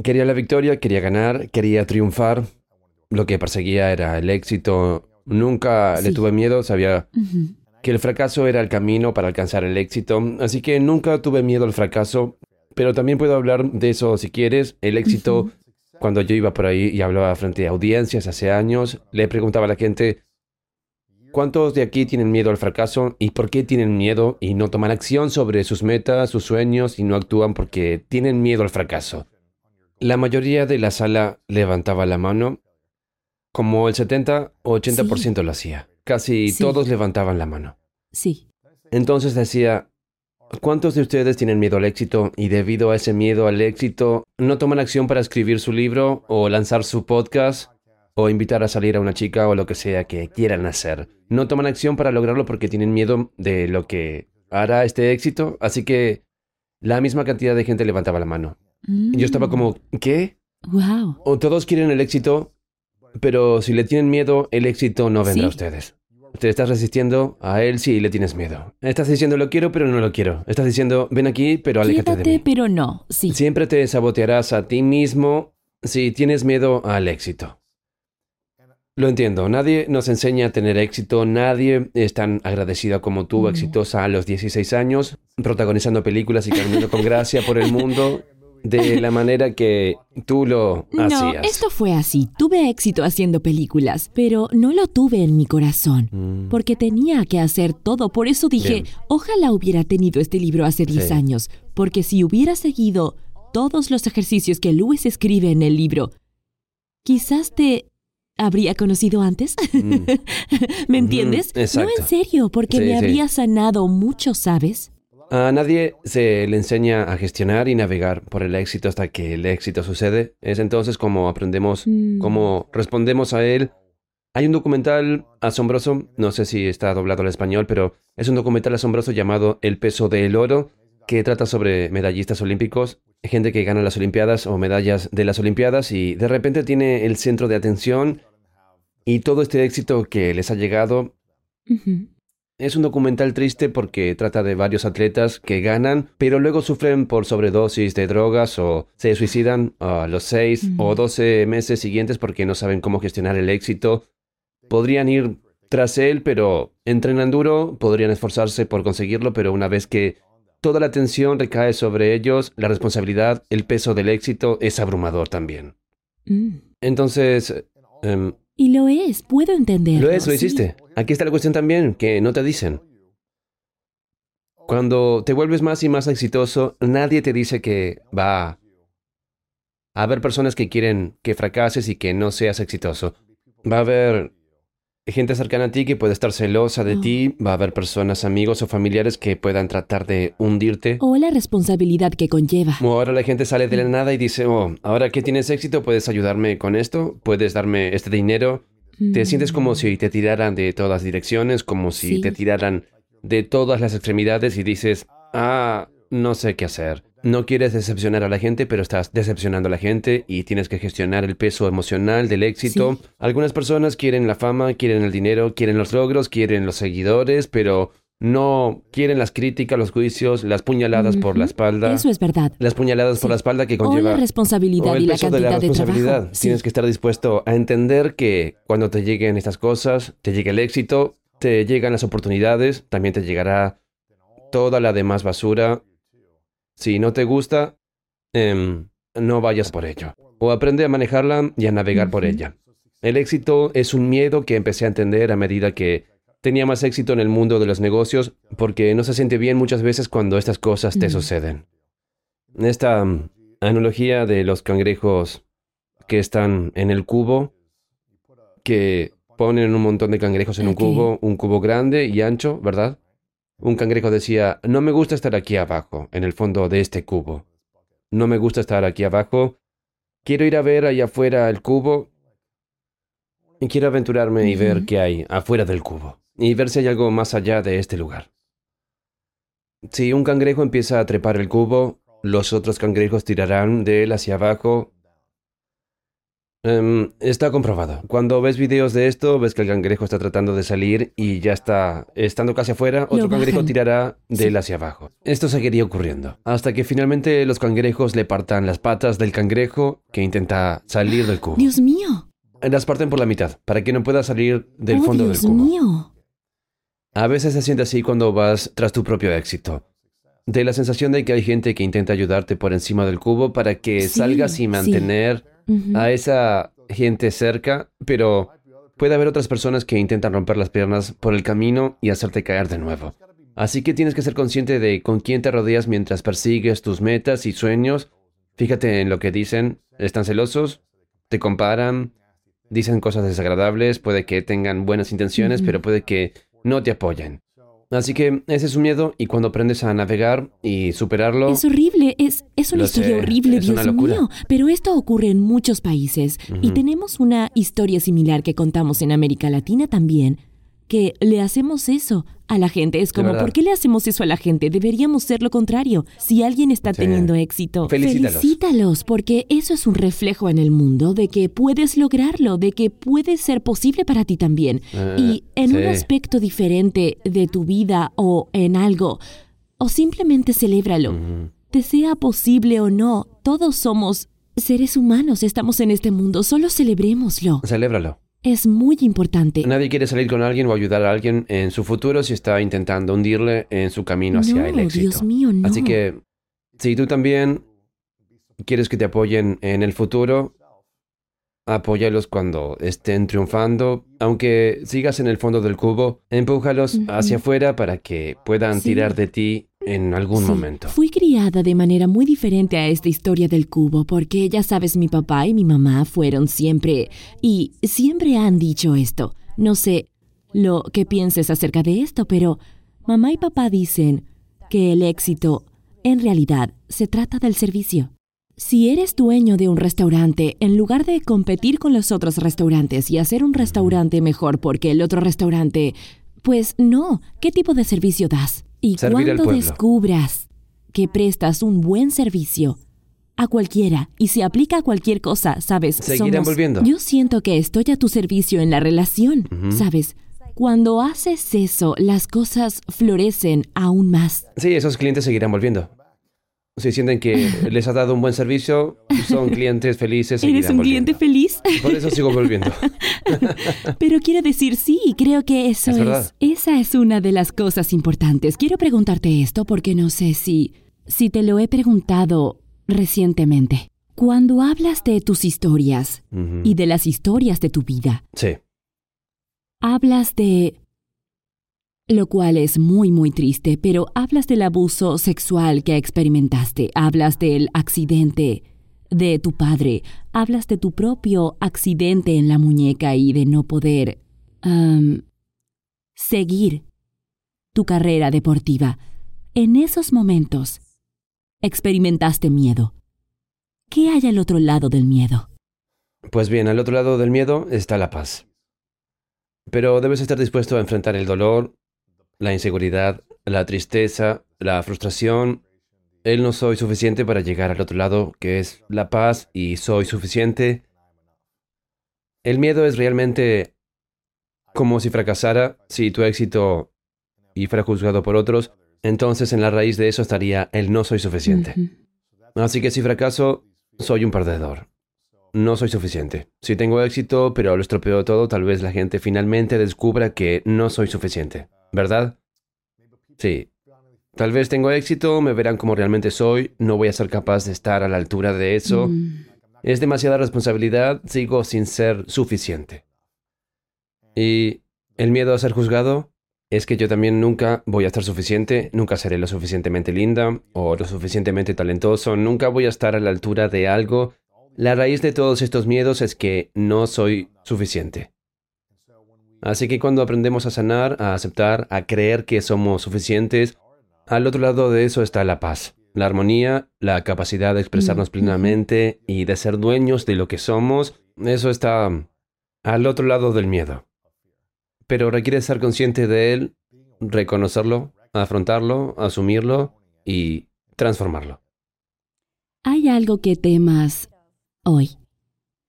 quería la victoria, quería ganar, quería triunfar. Lo que perseguía era el éxito. Nunca le tuve miedo, sabía. Que el fracaso era el camino para alcanzar el éxito. Así que nunca tuve miedo al fracaso. Pero también puedo hablar de eso si quieres. El éxito, cuando yo iba por ahí y hablaba frente a audiencias hace años, le preguntaba a la gente, ¿cuántos de aquí tienen miedo al fracaso? ¿Y por qué tienen miedo y no toman acción sobre sus metas, sus sueños y no actúan porque tienen miedo al fracaso? La mayoría de la sala levantaba la mano, como el 70 o 80% lo hacía. Casi Sí. todos levantaban la mano. Sí. Entonces decía, ¿cuántos de ustedes tienen miedo al éxito y debido a ese miedo al éxito no toman acción para escribir su libro o lanzar su podcast o invitar a salir a una chica o lo que sea que quieran hacer? No toman acción para lograrlo porque tienen miedo de lo que hará este éxito, así que la misma cantidad de gente levantaba la mano. Yo estaba como, ¿qué? Wow. O todos quieren el éxito, pero si le tienen miedo, el éxito no vendrá a ustedes. Te estás resistiendo a él si le tienes miedo. Estás diciendo lo quiero, pero no lo quiero. Estás diciendo ven aquí, pero aléjate de mí. pero no. Sí. Siempre te sabotearás a ti mismo si tienes miedo al éxito. Lo entiendo, nadie nos enseña a tener éxito, nadie es tan agradecida como tú, exitosa a los 16 años, protagonizando películas y caminando con gracia por el mundo de la manera que tú lo No, hacías. esto fue así. Tuve éxito haciendo películas, pero no lo tuve en mi corazón. Mm. Porque tenía que hacer todo. Por eso dije, Bien. ojalá hubiera tenido este libro hace 10 Sí. años. Porque si hubiera seguido todos los ejercicios que Lewis escribe en el libro, quizás te habría conocido antes. Mm. ¿Me entiendes? No exacto. en serio, porque Sí, me sí. habría sanado mucho, ¿sabes? A nadie se le enseña a gestionar y navegar por el éxito hasta que el éxito sucede. Es entonces como aprendemos, Mm. cómo respondemos a él. Hay un documental asombroso, no sé si está doblado al español, pero es un documental asombroso llamado El peso del oro, que trata sobre medallistas olímpicos, gente que gana las Olimpiadas o medallas de las Olimpiadas y de repente tiene el centro de atención y todo este éxito que les ha llegado. Es un documental triste porque trata de varios atletas que ganan, pero luego sufren por sobredosis de drogas o se suicidan a los 6 Mm. o 12 meses siguientes porque no saben cómo gestionar el éxito. Podrían ir tras él, pero entrenan duro, podrían esforzarse por conseguirlo, pero una vez que toda la atención recae sobre ellos, la responsabilidad, el peso del éxito es abrumador también. Mm. Entonces, em, Y lo es, puedo entenderlo. lo es, lo sí. hiciste. Aquí está la cuestión también, que no te dicen. Cuando te vuelves más y más exitoso, nadie te dice que va a haber personas que quieren que fracases y que no seas exitoso. Va a haber gente cercana a ti que puede estar celosa de Oh. ti, va a haber personas, amigos o familiares que puedan tratar de hundirte. O la responsabilidad que conlleva. O ahora la gente sale de la nada y dice, oh, ahora que tienes éxito, puedes ayudarme con esto, puedes darme este dinero. Te sientes como si te tiraran de todas direcciones, como si Sí. te tiraran de todas las extremidades y dices, ah, no sé qué hacer. No quieres decepcionar a la gente, pero estás decepcionando a la gente y tienes que gestionar el peso emocional del éxito. Sí. Algunas personas quieren la fama, quieren el dinero, quieren los logros, quieren los seguidores, pero no quieren las críticas, los juicios, las puñaladas por la espalda. Eso es verdad. Las puñaladas por la espalda que O conlleva la responsabilidad o el y la peso de la cantidad de, responsabilidad. Sí. Tienes que estar dispuesto a entender que cuando te lleguen estas cosas, te llega el éxito, te llegan las oportunidades, también te llegará toda la demás basura. Si no te gusta, em, no vayas por ello. O aprende a manejarla y a navegar por ella. El éxito es un miedo que empecé a entender a medida que tenía más éxito en el mundo de los negocios, porque no se siente bien muchas veces cuando estas cosas te Mm. suceden. Esta mm, analogía de los cangrejos que están en el cubo, que ponen un montón de cangrejos en un cubo, un cubo grande y ancho, ¿verdad? Un cangrejo decía, no me gusta estar aquí abajo, en el fondo de este cubo. No me gusta estar aquí abajo. Quiero ir a ver allá afuera el cubo. Y quiero aventurarme y ver qué hay afuera del cubo. Y ver si hay algo más allá de este lugar. Si un cangrejo empieza a trepar el cubo, los otros cangrejos tirarán de él hacia abajo. Em, está comprobado. Cuando ves videos de esto, ves que el cangrejo está tratando de salir y ya está, estando casi afuera, Lo otro cangrejo bajan. tirará de él hacia abajo. Esto seguiría ocurriendo, hasta que finalmente los cangrejos le partan las patas del cangrejo que intenta salir del cubo. Dios mío. Las parten por la mitad, para que no pueda salir del oh, fondo Dios del cubo. mío. A veces se siente así cuando vas tras tu propio éxito. De la sensación de que hay gente que intenta ayudarte por encima del cubo para que Sí, salgas y sí. A esa gente cerca, pero puede haber otras personas que intentan romper las piernas por el camino y hacerte caer de nuevo. Así que tienes que ser consciente de con quién te rodeas mientras persigues tus metas y sueños. Fíjate en lo que dicen. ¿Están celosos? ¿Te comparan? ¿Dicen cosas desagradables? Puede que tengan buenas intenciones, pero puede que no te apoyen. Así que ese es un miedo y cuando aprendes a navegar y superarlo... Es horrible, es, es una historia sé, horrible, es Dios mío. Pero esto ocurre en muchos países y tenemos una historia similar que contamos en América Latina también, que le hacemos eso a la gente. Es como. ¿por qué le hacemos eso a la gente? Deberíamos ser lo contrario. Si alguien está Sí. teniendo éxito, Felicítalos. felicítalos, porque eso es un reflejo en el mundo de que puedes lograrlo, de que puede ser posible para ti también. Eh, y en un aspecto diferente de tu vida o en algo, o simplemente celébralo te sea posible o no, todos somos seres humanos, estamos en este mundo, solo celebrémoslo. Celébralo. Es muy importante. Nadie quiere salir con alguien o ayudar a alguien en su futuro si está intentando hundirle en su camino hacia no, el éxito. Dios mío, no. Así que si tú también quieres que te apoyen en el futuro, apóyalos cuando estén triunfando. Aunque sigas en el fondo del cubo, empújalos Ujú. hacia afuera para que puedan Sí. tirar de ti en algún Sí, momento. Fui criada de manera muy diferente a esta historia del cubo, porque ya sabes, mi papá y mi mamá fueron siempre, y siempre han dicho esto. No sé lo que pienses acerca de esto, pero mamá y papá dicen que el éxito, en realidad, se trata del servicio. Si eres dueño de un restaurante, en lugar de competir con los otros restaurantes y hacer un restaurante mejor porque el otro restaurante, pues no, ¿qué tipo de servicio das? Y Servir cuando descubras que prestas un buen servicio a cualquiera y se aplica a cualquier cosa, ¿sabes? Seguirán volviendo. Yo siento que estoy a tu servicio en la relación. ¿sabes? Cuando haces eso, las cosas florecen aún más. Sí, esos clientes seguirán volviendo. Si sienten que les has dado un buen servicio, son clientes felices. ¿Eres un cliente feliz? Por eso sigo volviendo. Pero quiero decir, sí, creo que eso Es es. Esa es una de las cosas importantes. Quiero preguntarte esto porque no sé si. si te lo he preguntado recientemente. Cuando hablas de tus historias y de las historias de tu vida, Sí. hablas de. Lo cual es muy, muy triste, pero hablas del abuso sexual que experimentaste, hablas del accidente de tu padre, hablas de tu propio accidente en la muñeca y de no poder seguir tu carrera deportiva. En esos momentos, experimentaste miedo. ¿Qué hay al otro lado del miedo? Pues bien, al otro lado del miedo está la paz. Pero debes estar dispuesto a enfrentar el dolor, la inseguridad, la tristeza, la frustración. El no soy suficiente para llegar al otro lado, que es la paz, y soy suficiente. El miedo es realmente como si fracasara, si tu éxito y fuera juzgado por otros, entonces en la raíz de eso estaría el no soy suficiente. Así que si fracaso, soy un perdedor. No soy suficiente. Si tengo éxito, pero lo estropeo todo, tal vez la gente finalmente descubra que no soy suficiente. ¿Verdad? Sí. Tal vez tengo éxito, me verán como realmente soy, no voy a ser capaz de estar a la altura de eso. Mm. Es demasiada responsabilidad, sigo sin ser suficiente. Y el miedo a ser juzgado es que yo también nunca voy a estar suficiente, nunca seré lo suficientemente linda o lo suficientemente talentoso, nunca voy a estar a la altura de algo. La raíz de todos estos miedos es que no soy suficiente. Así que cuando aprendemos a sanar, a aceptar, a creer que somos suficientes, al otro lado de eso está la paz, la armonía, la capacidad de expresarnos plenamente y de ser dueños de lo que somos. Eso está al otro lado del miedo. Pero requiere ser consciente de él, reconocerlo, afrontarlo, asumirlo y transformarlo. ¿Hay algo que temas hoy?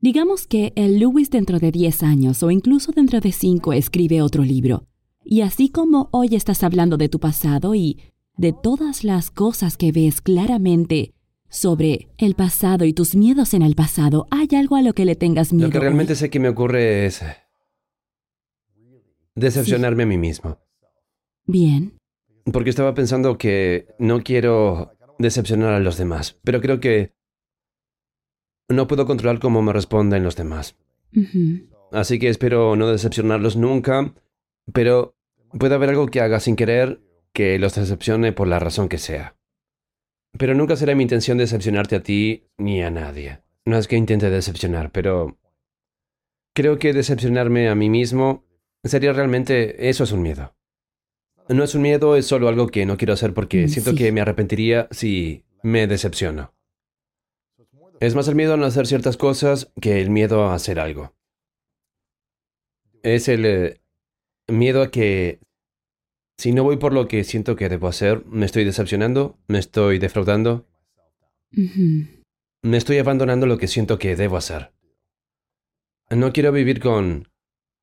Digamos que el Lewis dentro de 10 años o incluso dentro de 5 escribe otro libro. Y así como hoy estás hablando de tu pasado y de todas las cosas que ves claramente sobre el pasado y tus miedos en el pasado, ¿hay algo a lo que le tengas miedo? Lo que realmente sé que me ocurre es decepcionarme a mí mismo. Bien. Porque estaba pensando que no quiero decepcionar a los demás, pero creo que no puedo controlar cómo me responden los demás. Así que espero no decepcionarlos nunca, pero puede haber algo que haga sin querer que los decepcione por la razón que sea. Pero nunca será mi intención decepcionarte a ti ni a nadie. No es que intente decepcionar, pero creo que decepcionarme a mí mismo sería realmente eso es un miedo. No es un miedo, es solo algo que no quiero hacer porque mm, siento que me arrepentiría si me decepciono. Es más el miedo a no hacer ciertas cosas que el miedo a hacer algo. Es el eh, miedo a que si no voy por lo que siento que debo hacer, me estoy decepcionando, me estoy defraudando, me estoy abandonando lo que siento que debo hacer. No quiero vivir con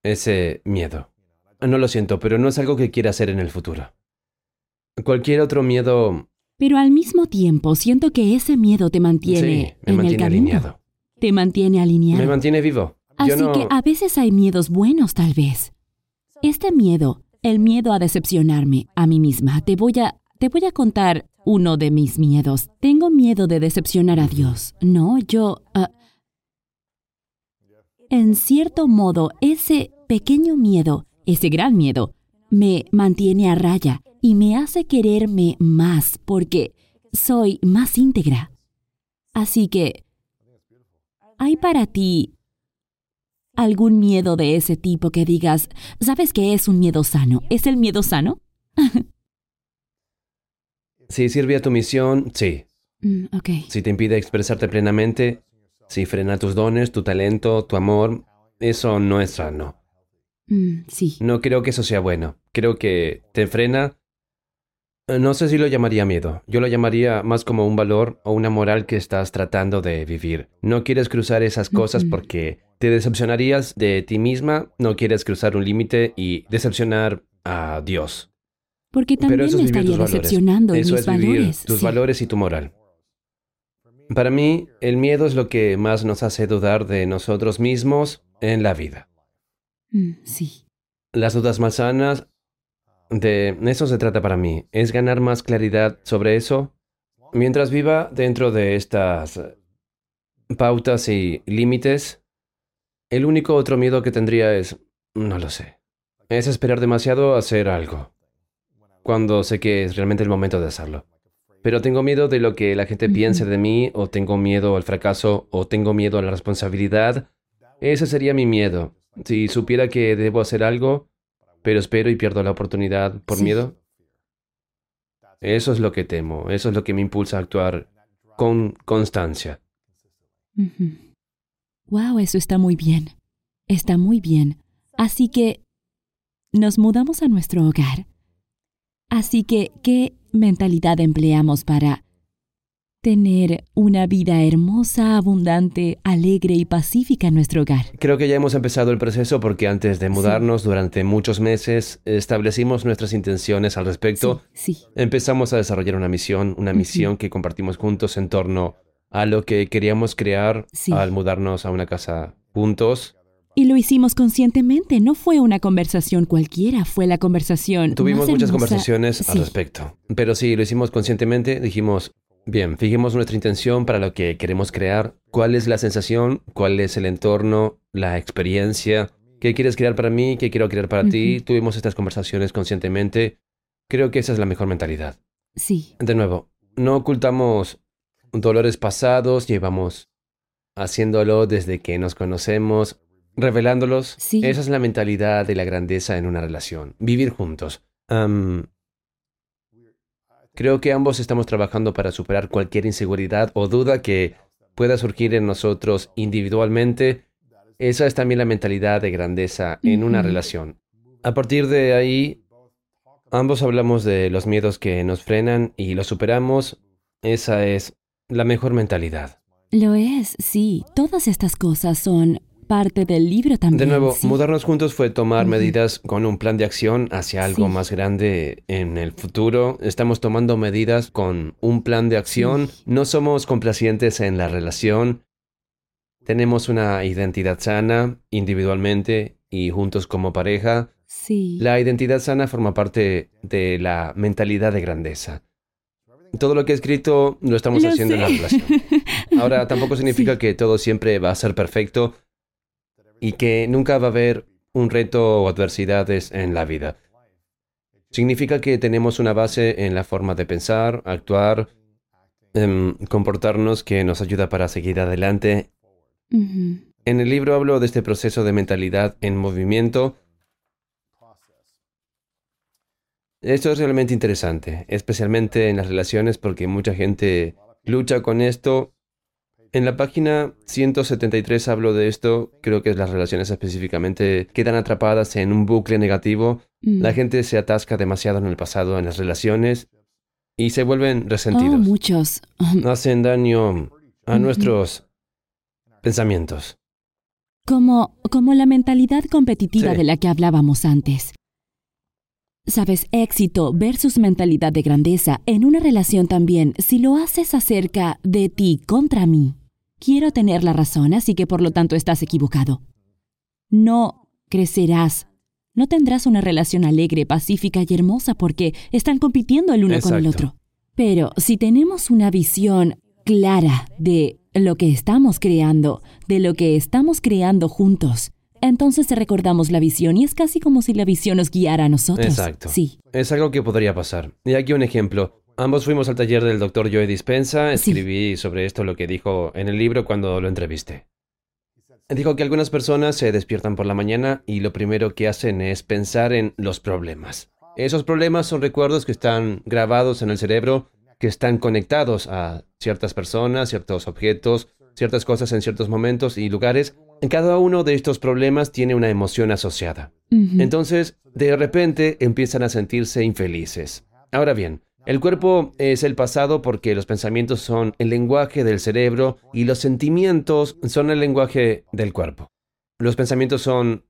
ese miedo. No lo siento, pero no es algo que quiera hacer en el futuro. Cualquier otro miedo pero al mismo tiempo siento que ese miedo te mantiene en el camino. Alineado. Te mantiene alineado. Me mantiene vivo. Así que a veces hay miedos buenos, tal vez. Este miedo, el miedo a decepcionarme a mí misma, te voy a, te voy a contar uno de mis miedos. Tengo miedo de decepcionar a Dios. No, yo... Ah, en cierto modo, ese pequeño miedo, ese gran miedo, me mantiene a raya y me hace quererme más porque soy más íntegra. Así que, ¿hay para ti algún miedo de ese tipo que digas, sabes que es un miedo sano? ¿Es el miedo sano? si sirve a tu misión, sí. Mm, si te impide expresarte plenamente, si frena tus dones, tu talento, tu amor, eso no es sano. Mm, sí. No creo que eso sea bueno. Creo que te frena eh, no sé si lo llamaría miedo. Yo lo llamaría más como un valor o una moral que estás tratando de vivir. No quieres cruzar esas cosas porque te decepcionarías de ti misma, no quieres cruzar un límite y decepcionar a Dios. Porque también me estaría decepcionando eso es vivir tus valores y tu moral. Para mí, el miedo es lo que más nos hace dudar de nosotros mismos en la vida. Mm, sí. Las dudas más sanas de eso se trata para mí, es ganar más claridad sobre eso. Mientras viva dentro de estas pautas y límites, el único otro miedo que tendría es, no lo sé, es esperar demasiado a hacer algo. cuando sé que es realmente el momento de hacerlo. Pero tengo miedo de lo que la gente piense de mí, o tengo miedo al fracaso, o tengo miedo a la responsabilidad. Ese sería mi miedo. Si supiera que debo hacer algo, pero espero y pierdo la oportunidad por Sí. miedo. Eso es lo que temo, eso es lo que me impulsa a actuar con constancia. Wow, eso está muy bien. Está muy bien. Así que nos mudamos a nuestro hogar. Así que, ¿qué mentalidad empleamos para tener una vida hermosa, abundante, alegre y pacífica en nuestro hogar? Creo que ya hemos empezado el proceso porque antes de mudarnos durante muchos meses establecimos nuestras intenciones al respecto. Sí, sí. Empezamos a desarrollar una misión, una misión que compartimos juntos en torno a lo que queríamos crear al mudarnos a una casa juntos. Y lo hicimos conscientemente, no fue una conversación cualquiera, fue la conversación. Tuvimos muchas hermosa. conversaciones al respecto. Pero sí, lo hicimos conscientemente. Dijimos, bien, fijemos nuestra intención para lo que queremos crear. ¿Cuál es la sensación? ¿Cuál es el entorno? ¿La experiencia? ¿Qué quieres crear para mí? ¿Qué quiero crear para ti? Tuvimos estas conversaciones conscientemente. Creo que esa es la mejor mentalidad. Sí, De nuevo, no ocultamos dolores pasados, llevamos haciéndolo desde que nos conocemos, revelándolos. Sí. Esa es la mentalidad de la grandeza en una relación, vivir juntos. Creo que ambos estamos trabajando para superar cualquier inseguridad o duda que pueda surgir en nosotros individualmente. Esa es también la mentalidad de grandeza en una relación. A partir de ahí, ambos hablamos de los miedos que nos frenan y los superamos. Esa es la mejor mentalidad. lo es, sí. Todas estas cosas son parte del libro también. De nuevo, sí. mudarnos juntos fue tomar medidas con un plan de acción hacia algo Sí. más grande en el futuro. Estamos tomando medidas con un plan de acción. Sí. No somos complacientes en la relación. Tenemos una identidad sana individualmente y juntos como pareja. Sí. La identidad sana forma parte de la mentalidad de grandeza. Todo lo que he escrito lo estamos Lo haciendo en la relación. Ahora, tampoco significa Sí. que todo siempre va a ser perfecto y que nunca va a haber un reto o adversidades en la vida. Significa que tenemos una base en la forma de pensar, actuar, em, comportarnos que nos ayuda para seguir adelante. En el libro hablo de este proceso de mentalidad en movimiento. Esto es realmente interesante, especialmente en las relaciones porque mucha gente lucha con esto. En la página 173 hablo de esto, creo que las relaciones específicamente quedan atrapadas en un bucle negativo. Mm. La gente se atasca demasiado en el pasado en las relaciones y se vuelven Oh, resentidos. muchos. Hacen daño a nuestros pensamientos. Como, como la mentalidad competitiva Sí. de la que hablábamos antes. Sabes, éxito versus mentalidad de grandeza en una relación también, si lo haces acerca de ti contra mí, quiero tener la razón, así que por lo tanto estás equivocado. No crecerás. No tendrás una relación alegre, pacífica y hermosa porque están compitiendo el uno con el otro. Pero si tenemos una visión clara de lo que estamos creando, de lo que estamos creando juntos, entonces recordamos la visión y es casi como si la visión nos guiara a nosotros. Exacto. Sí. Es algo que podría pasar. Y aquí un ejemplo. Ambos fuimos al taller del doctor Joe Dispensa. Sí. Escribí sobre esto lo que dijo en el libro cuando lo entrevisté. Dijo que algunas personas se despiertan por la mañana y lo primero que hacen es pensar en los problemas. Esos problemas son recuerdos que están grabados en el cerebro, que están conectados a ciertas personas, ciertos objetos, ciertas cosas en ciertos momentos y lugares. Cada uno de estos problemas tiene una emoción asociada. Entonces, de repente empiezan a sentirse infelices. Ahora bien, el cuerpo es el pasado porque los pensamientos son el lenguaje del cerebro y los sentimientos son el lenguaje del cuerpo. Los pensamientos son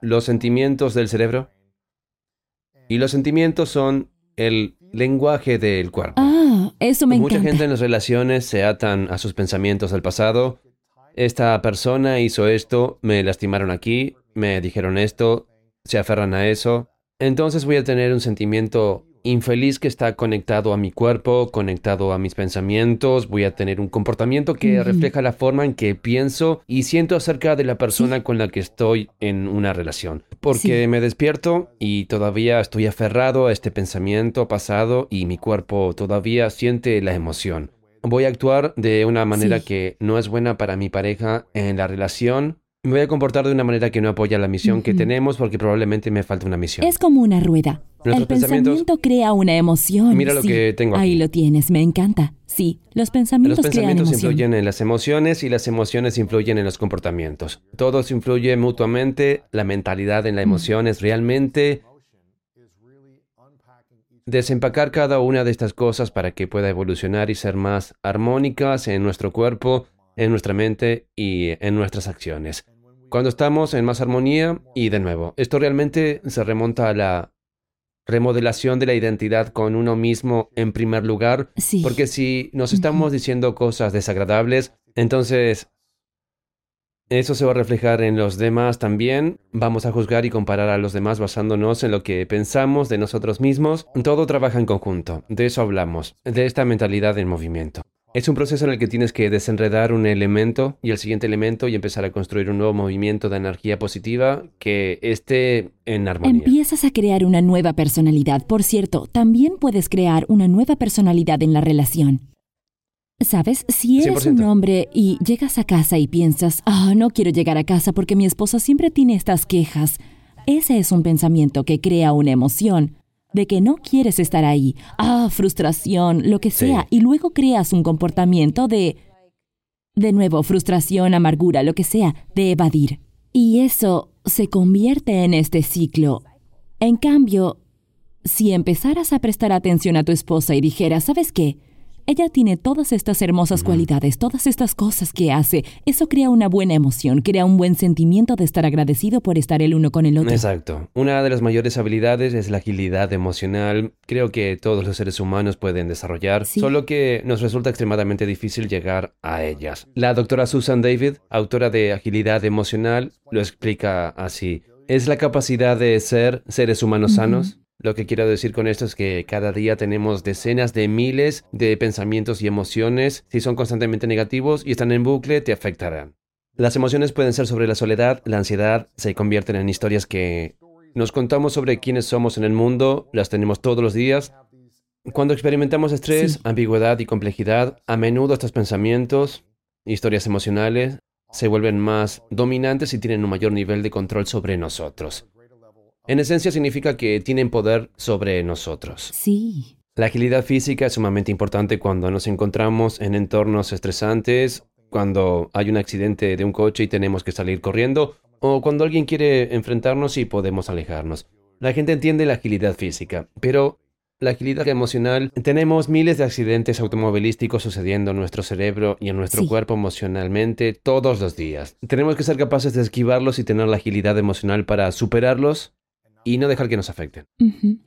los sentimientos del cerebro y los sentimientos son el lenguaje del cuerpo. Ah, eso me Mucha encanta. gente en las relaciones se atan a sus pensamientos del pasado. Esta persona hizo esto, me lastimaron aquí, me dijeron esto, se aferran a eso. Entonces voy a tener un sentimiento infeliz que está conectado a mi cuerpo, conectado a mis pensamientos, voy a tener un comportamiento que refleja la forma en que pienso y siento acerca de la persona con la que estoy en una relación. Porque me despierto y todavía estoy aferrado a este pensamiento pasado y mi cuerpo todavía siente la emoción. Voy a actuar de una manera que no es buena para mi pareja en la relación me voy a comportar de una manera que no apoya la misión que tenemos porque probablemente me falta una misión. Es como una rueda. el pensamiento crea una emoción. Mira lo que tengo aquí. Ahí lo tienes, me encanta. Sí, los pensamientos, los pensamientos influyen en las emociones y las emociones influyen en los comportamientos. Todo se influye mutuamente. La mentalidad en la emoción es realmente desempacar cada una de estas cosas para que pueda evolucionar y ser más armónicas en nuestro cuerpo, en nuestra mente y en nuestras acciones. Cuando estamos en más armonía y de nuevo, esto realmente se remonta a la remodelación de la identidad con uno mismo en primer lugar, porque si nos estamos diciendo cosas desagradables, entonces eso se va a reflejar en los demás también. Vamos a juzgar y comparar a los demás basándonos en lo que pensamos de nosotros mismos. Todo trabaja en conjunto. De eso hablamos, de esta mentalidad en movimiento. Es un proceso en el que tienes que desenredar un elemento y el siguiente elemento y empezar a construir un nuevo movimiento de energía positiva que esté en armonía. Empiezas a crear una nueva personalidad. Por cierto, también puedes crear una nueva personalidad en la relación. ¿Sabes? Si eres un hombre y llegas a casa y piensas, ah, no quiero llegar a casa porque mi esposa siempre tiene estas quejas, ese es un pensamiento que crea una emoción de que no quieres estar ahí, ah, frustración, lo que sea, y luego creas un comportamiento de, de nuevo, frustración, amargura, lo que sea, de evadir. Y eso se convierte en este ciclo. En cambio, si empezaras a prestar atención a tu esposa y dijeras, ¿sabes qué? Ella tiene todas estas hermosas cualidades, todas estas cosas que hace. Eso crea una buena emoción, crea un buen sentimiento de estar agradecido por estar el uno con el otro. Exacto. Una de las mayores habilidades es la agilidad emocional. Creo que todos los seres humanos pueden desarrollar, solo que nos resulta extremadamente difícil llegar a ellas. La doctora Susan David, autora de Agilidad Emocional, lo explica así. Es la capacidad de ser seres humanos sanos, lo que quiero decir con esto es que cada día tenemos decenas de miles de pensamientos y emociones. Si son constantemente negativos y están en bucle, te afectarán. Las emociones pueden ser sobre la soledad, la ansiedad, se convierten en historias que nos contamos sobre quiénes somos en el mundo, las tenemos todos los días. Cuando experimentamos estrés, ambigüedad y complejidad, a menudo estos pensamientos, historias emocionales, se vuelven más dominantes y tienen un mayor nivel de control sobre nosotros. En esencia significa que tienen poder sobre nosotros. Sí. La agilidad física es sumamente importante cuando nos encontramos en entornos estresantes, cuando hay un accidente de un coche y tenemos que salir corriendo, o cuando alguien quiere enfrentarnos y podemos alejarnos. La gente entiende la agilidad física, pero la agilidad emocional, tenemos miles de accidentes automovilísticos sucediendo en nuestro cerebro y en nuestro cuerpo emocionalmente todos los días. Tenemos que ser capaces de esquivarlos y tener la agilidad emocional para superarlos y no dejar que nos afecten.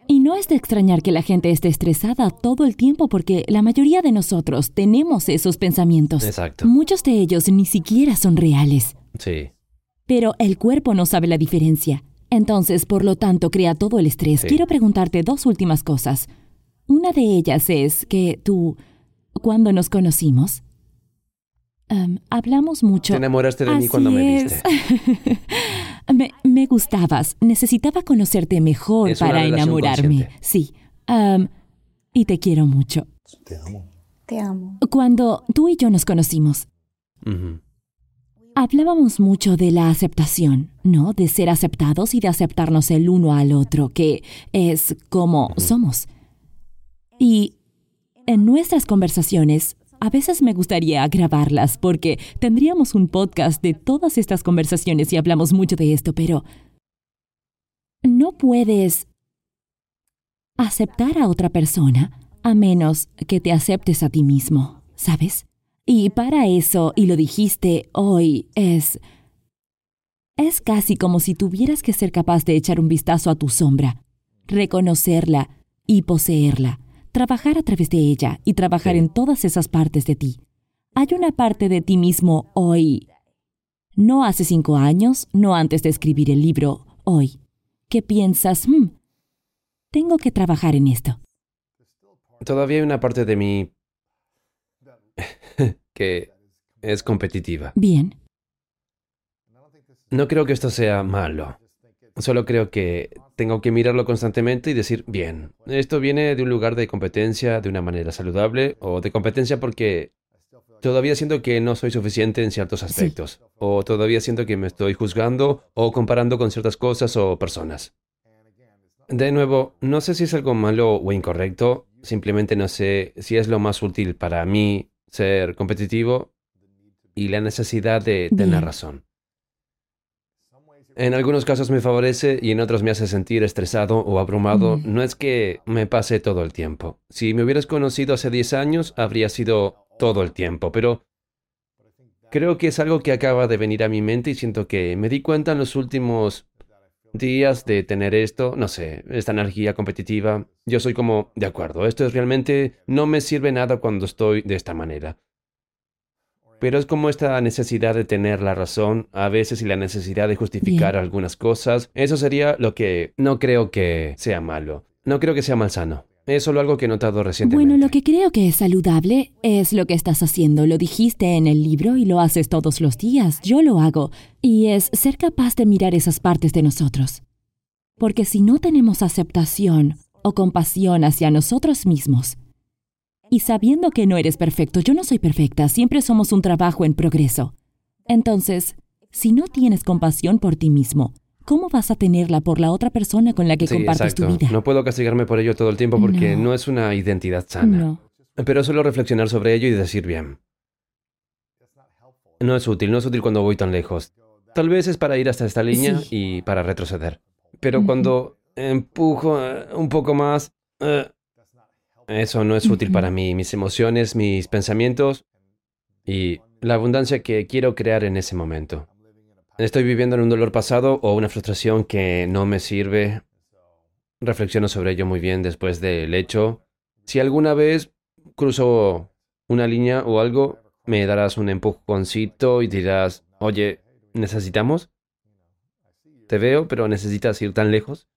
Y no es de extrañar que la gente esté estresada todo el tiempo porque la mayoría de nosotros tenemos esos pensamientos. Exacto. Muchos de ellos ni siquiera son reales. Sí. Pero el cuerpo no sabe la diferencia. Entonces, por lo tanto, crea todo el estrés. Quiero preguntarte dos últimas cosas. Una de ellas es que tú, cuando nos conocimos, hablamos mucho. Te enamoraste de mí cuando me viste. me, gustabas. Necesitaba conocerte mejor para enamorarme. Sí. y te quiero mucho. Te amo. Te amo. Cuando tú y yo nos conocimos, hablábamos mucho de la aceptación, ¿no? De ser aceptados y de aceptarnos el uno al otro, que es como somos. Y en nuestras conversaciones a veces me gustaría grabarlas porque tendríamos un podcast de todas estas conversaciones y hablamos mucho de esto, pero no puedes aceptar a otra persona a menos que te aceptes a ti mismo, ¿sabes? Y para eso, y lo dijiste hoy, es... Es casi como si tuvieras que ser capaz de echar un vistazo a tu sombra, reconocerla y poseerla trabajar a través de ella y trabajar en todas esas partes de ti. Hay una parte de ti mismo hoy, no hace cinco años, no antes de escribir el libro, hoy, que piensas, hmm, tengo que trabajar en esto. todavía hay una parte de mí que es competitiva. Bien. No creo que esto sea malo. Solo creo que tengo que mirarlo constantemente y decir, bien, esto viene de un lugar de competencia de una manera saludable o de competencia porque todavía siento que no soy suficiente en ciertos aspectos o todavía siento que me estoy juzgando o comparando con ciertas cosas o personas. De nuevo, no sé si es algo malo o incorrecto, simplemente no sé si es lo más útil para mí ser competitivo y la necesidad de tener razón. En algunos casos me favorece y en otros me hace sentir estresado o abrumado. Mm. No es que me pase todo el tiempo. Si me hubieras conocido hace 10 años, habría sido todo el tiempo, pero creo que es algo que acaba de venir a mi mente y siento que me di cuenta en los últimos días de tener esto, no sé, esta energía competitiva. Yo soy como, de acuerdo, esto es realmente, no me sirve nada cuando estoy de esta manera. Pero es como esta necesidad de tener la razón, a veces y la necesidad de justificar Bien. algunas cosas. Eso sería lo que no creo que sea malo. No creo que sea malsano. Es solo algo que he notado recientemente. Bueno, lo que creo que es saludable es lo que estás haciendo. Lo dijiste en el libro y lo haces todos los días. Yo lo hago. Y es ser capaz de mirar esas partes de nosotros. Porque si no tenemos aceptación o compasión hacia nosotros mismos, y sabiendo que no eres perfecto, yo no soy perfecta, siempre somos un trabajo en progreso. Entonces, si no tienes compasión por ti mismo, ¿cómo vas a tenerla por la otra persona con la que Sí, compartes exacto. tu vida? No puedo castigarme por ello todo el tiempo porque No. no, es una identidad sana. No. Pero solo reflexionar sobre ello y decir bien. No es útil, no es útil cuando voy tan lejos. Tal vez es para ir hasta esta línea Sí. y para retroceder. Pero cuando empujo eh, un poco más, eh, eso no es útil para mí, mis emociones, mis pensamientos y la abundancia que quiero crear en ese momento. Estoy viviendo en un dolor pasado o una frustración que no me sirve. Reflexiono sobre ello muy bien después del hecho. Si alguna vez cruzo una línea o algo, me darás un empujoncito y dirás, oye, ¿necesitamos? Te veo, pero necesitas ir tan lejos.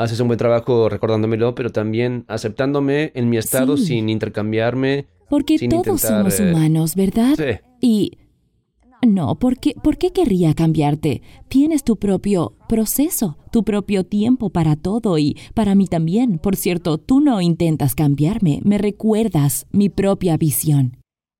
Haces un buen trabajo recordándomelo, pero también aceptándome en mi estado Sí. sin intercambiarme. Porque sin todos intentar, somos eh, humanos, ¿verdad? Sí. Y... No, ¿por qué, ¿por qué querría cambiarte? Tienes tu propio proceso, tu propio tiempo para todo y para mí también. Por cierto, tú no intentas cambiarme, me recuerdas mi propia visión.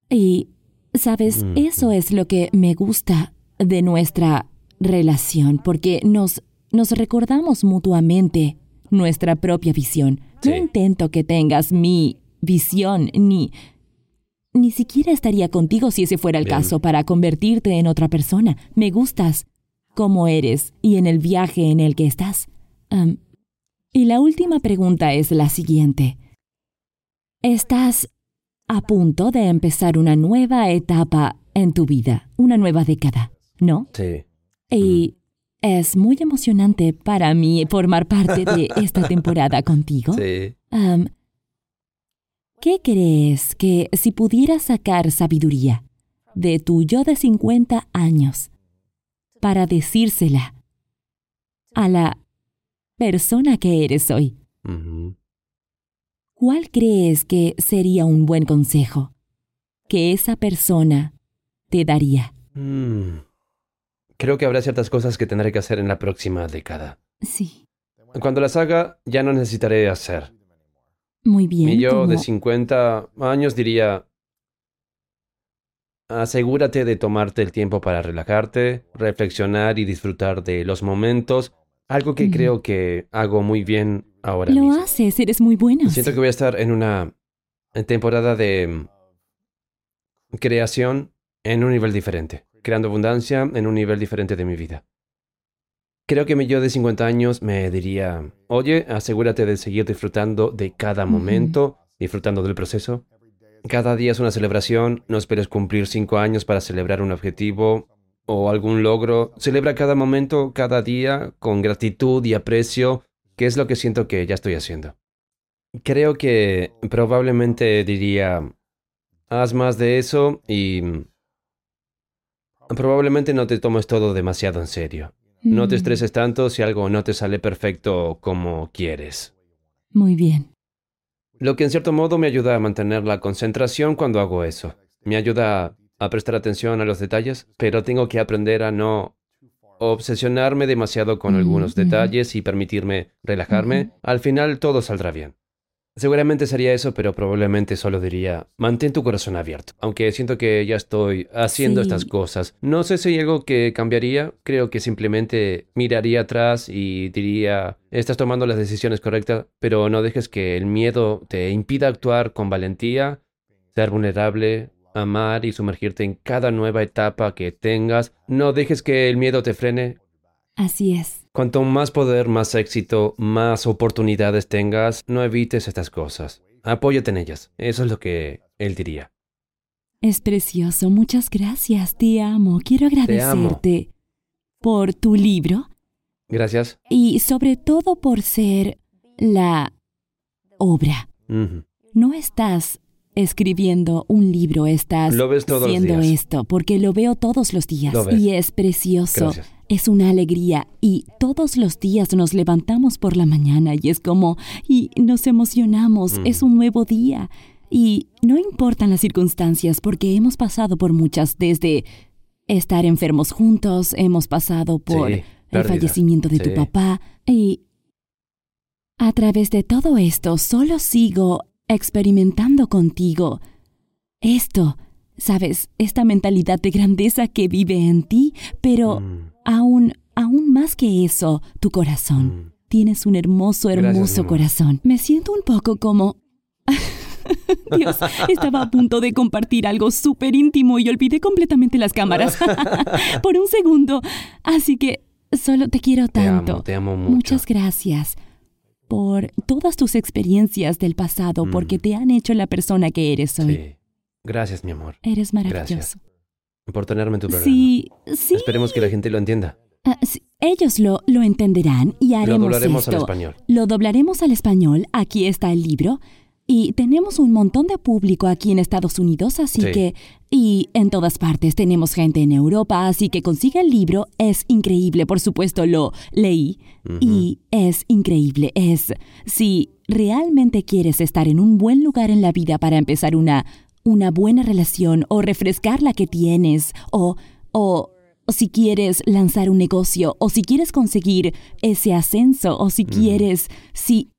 Y, ¿sabes? Mm. Eso es lo que me gusta de nuestra relación, porque nos, nos recordamos mutuamente nuestra propia visión. No Sí. intento que tengas mi visión, ni... Ni siquiera estaría contigo si ese fuera el Bien. caso para convertirte en otra persona. Me gustas como eres y en el viaje en el que estás. Y la última pregunta es la siguiente. Estás a punto de empezar una nueva etapa en tu vida, una nueva década, ¿no? Sí. Y es muy emocionante para mí formar parte de esta temporada contigo. Sí. ¿Qué crees que si pudieras sacar sabiduría de tu yo de 50 años para decírsela a la persona que eres hoy, cuál crees que sería un buen consejo que esa persona te daría? Mm. Creo que habrá ciertas cosas que tendré que hacer en la próxima década. Sí, Cuando las haga, ya no necesitaré hacer. muy bien. Mi yo de como- 50 años diría, asegúrate de tomarte el tiempo para relajarte, reflexionar y disfrutar de los momentos, algo que creo que hago muy bien ahora Lo mismo. haces, eres muy bueno. Siento que voy a estar en una temporada de mm, creación en un nivel diferente, creando abundancia en un nivel diferente de mi vida. Creo que mi yo de 50 años me diría, oye, asegúrate de seguir disfrutando de cada momento, disfrutando del proceso. Cada día es una celebración, no esperes cumplir cinco años para celebrar un objetivo o algún logro. Celebra cada momento, cada día, con gratitud y aprecio, que es lo que siento que ya estoy haciendo. Creo que probablemente diría, haz más de eso y probablemente no te tomes todo demasiado en serio. No te Mm, estreses tanto si algo no te sale perfecto como quieres. Muy bien. Lo que en cierto modo me ayuda a mantener la concentración cuando hago eso. Me ayuda a prestar atención a los detalles, pero tengo que aprender a no obsesionarme demasiado con algunos detalles y permitirme relajarme. Al final todo saldrá bien. Seguramente sería eso, pero probablemente solo diría, mantén tu corazón abierto. Aunque siento que ya estoy haciendo Sí. estas cosas. No sé si hay algo que cambiaría. Creo que simplemente miraría atrás y diría, estás tomando las decisiones correctas, pero no dejes que el miedo te impida actuar con valentía, ser vulnerable, amar y sumergirte en cada nueva etapa que tengas. No dejes que el miedo te frene. Así es. Cuanto más poder, más éxito, más oportunidades tengas, no evites estas cosas. Apóyate en ellas. Eso es lo que él diría. Es precioso. Muchas gracias. Te amo. Quiero amo. agradecerte por tu libro Gracias. y sobre todo por ser la obra. No estás escribiendo un libro, estás Lo ves todos los haciendo días. esto, porque lo veo todos los días Lo ves. y es precioso. Gracias. Es una alegría y todos los días nos levantamos por la mañana y es como y nos emocionamos, Mm. es un nuevo día. Y no importan las circunstancias porque hemos pasado por muchas desde estar enfermos juntos, hemos pasado por Sí, el fallecimiento de tu papá y a través de todo esto solo sigo experimentando contigo esto, sabes, esta mentalidad de grandeza que vive en ti, pero Mm, aún, aún más que eso, tu corazón. mm. Tienes un hermoso, hermoso corazón. Me siento un poco como... Dios, estaba a punto de compartir algo súper íntimo y olvidé completamente las cámaras por un segundo. Así que solo te quiero Te tanto. amo, te amo mucho. Muchas gracias por todas tus experiencias del pasado, Mm. porque te han hecho la persona que eres hoy. Sí. Gracias, mi amor, Eres maravilloso. Gracias. Por tenerme en tu programa. Sí, sí. Esperemos que la gente lo entienda. Ah, sí, Ellos lo, lo entenderán y Lo haremos doblaremos al esto. español. Lo doblaremos al español. Aquí está el libro. Y tenemos un montón de público aquí en Estados Unidos, así Sí. que... Y en todas partes tenemos gente en Europa, así que consiga el libro. Es increíble, por supuesto, lo leí. Y es increíble. Es... Si realmente quieres estar en un buen lugar en la vida para empezar una... Una buena relación o refrescar la que tienes o... o si quieres lanzar un negocio, o si quieres conseguir ese ascenso, o si quieres, si,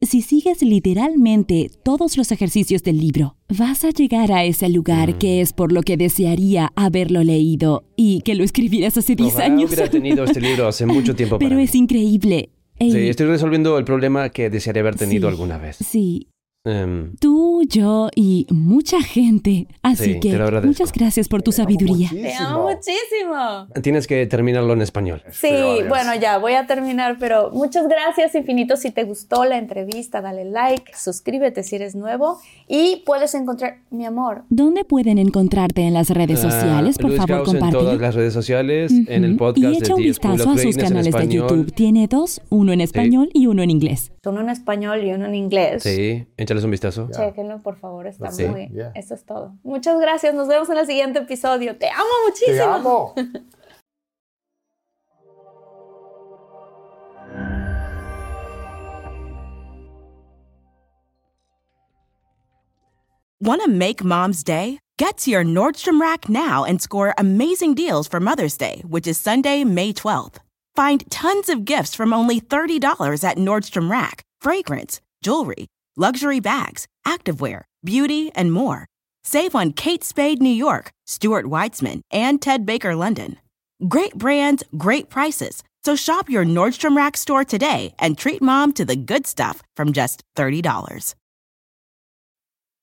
si sigues literalmente todos los ejercicios del libro, vas a llegar a ese lugar que es por lo que desearía haberlo leído y que lo escribieras hace 10 Ojalá años. hubiera tenido este libro hace mucho tiempo para Pero mí. es increíble. Ey, Sí, estoy resolviendo el problema que desearía haber tenido Sí. alguna vez. sí, Em, tú, yo y mucha gente. Así Sí, que te muchas gracias por tu sabiduría. Te amo muchísimo. tienes que terminarlo en español. Sí, bueno, ya voy a terminar, pero muchas gracias infinito. Si te gustó la entrevista, dale like, suscríbete si eres nuevo y puedes encontrar mi amor. ¿Dónde pueden encontrarte en las redes Ah, sociales? Por Luis favor, Gauss en todas las redes sociales, en el podcast y echa un de vistazo a sus canales de. YouTube. Tiene dos, uno en español y uno en inglés. Uno en español y uno en inglés. Sí, échales un vistazo. Chequenlo, por favor, está Sí. muy... Yeah. Eso es todo. Muchas gracias, nos vemos en el siguiente episodio. Te amo muchísimo. Te amo. Want to make mom's day? Get to your Nordstrom Rack now and score amazing deals for Mother's Day, which is Sunday, May 12th. Find tons of gifts from only $30 at Nordstrom Rack fragrance, jewelry, luxury bags, activewear, beauty, and more. Save on Kate Spade New York, Stuart Weitzman, and Ted Baker London. Great brands, great prices. So shop your Nordstrom Rack store today and treat mom to the good stuff from just $30.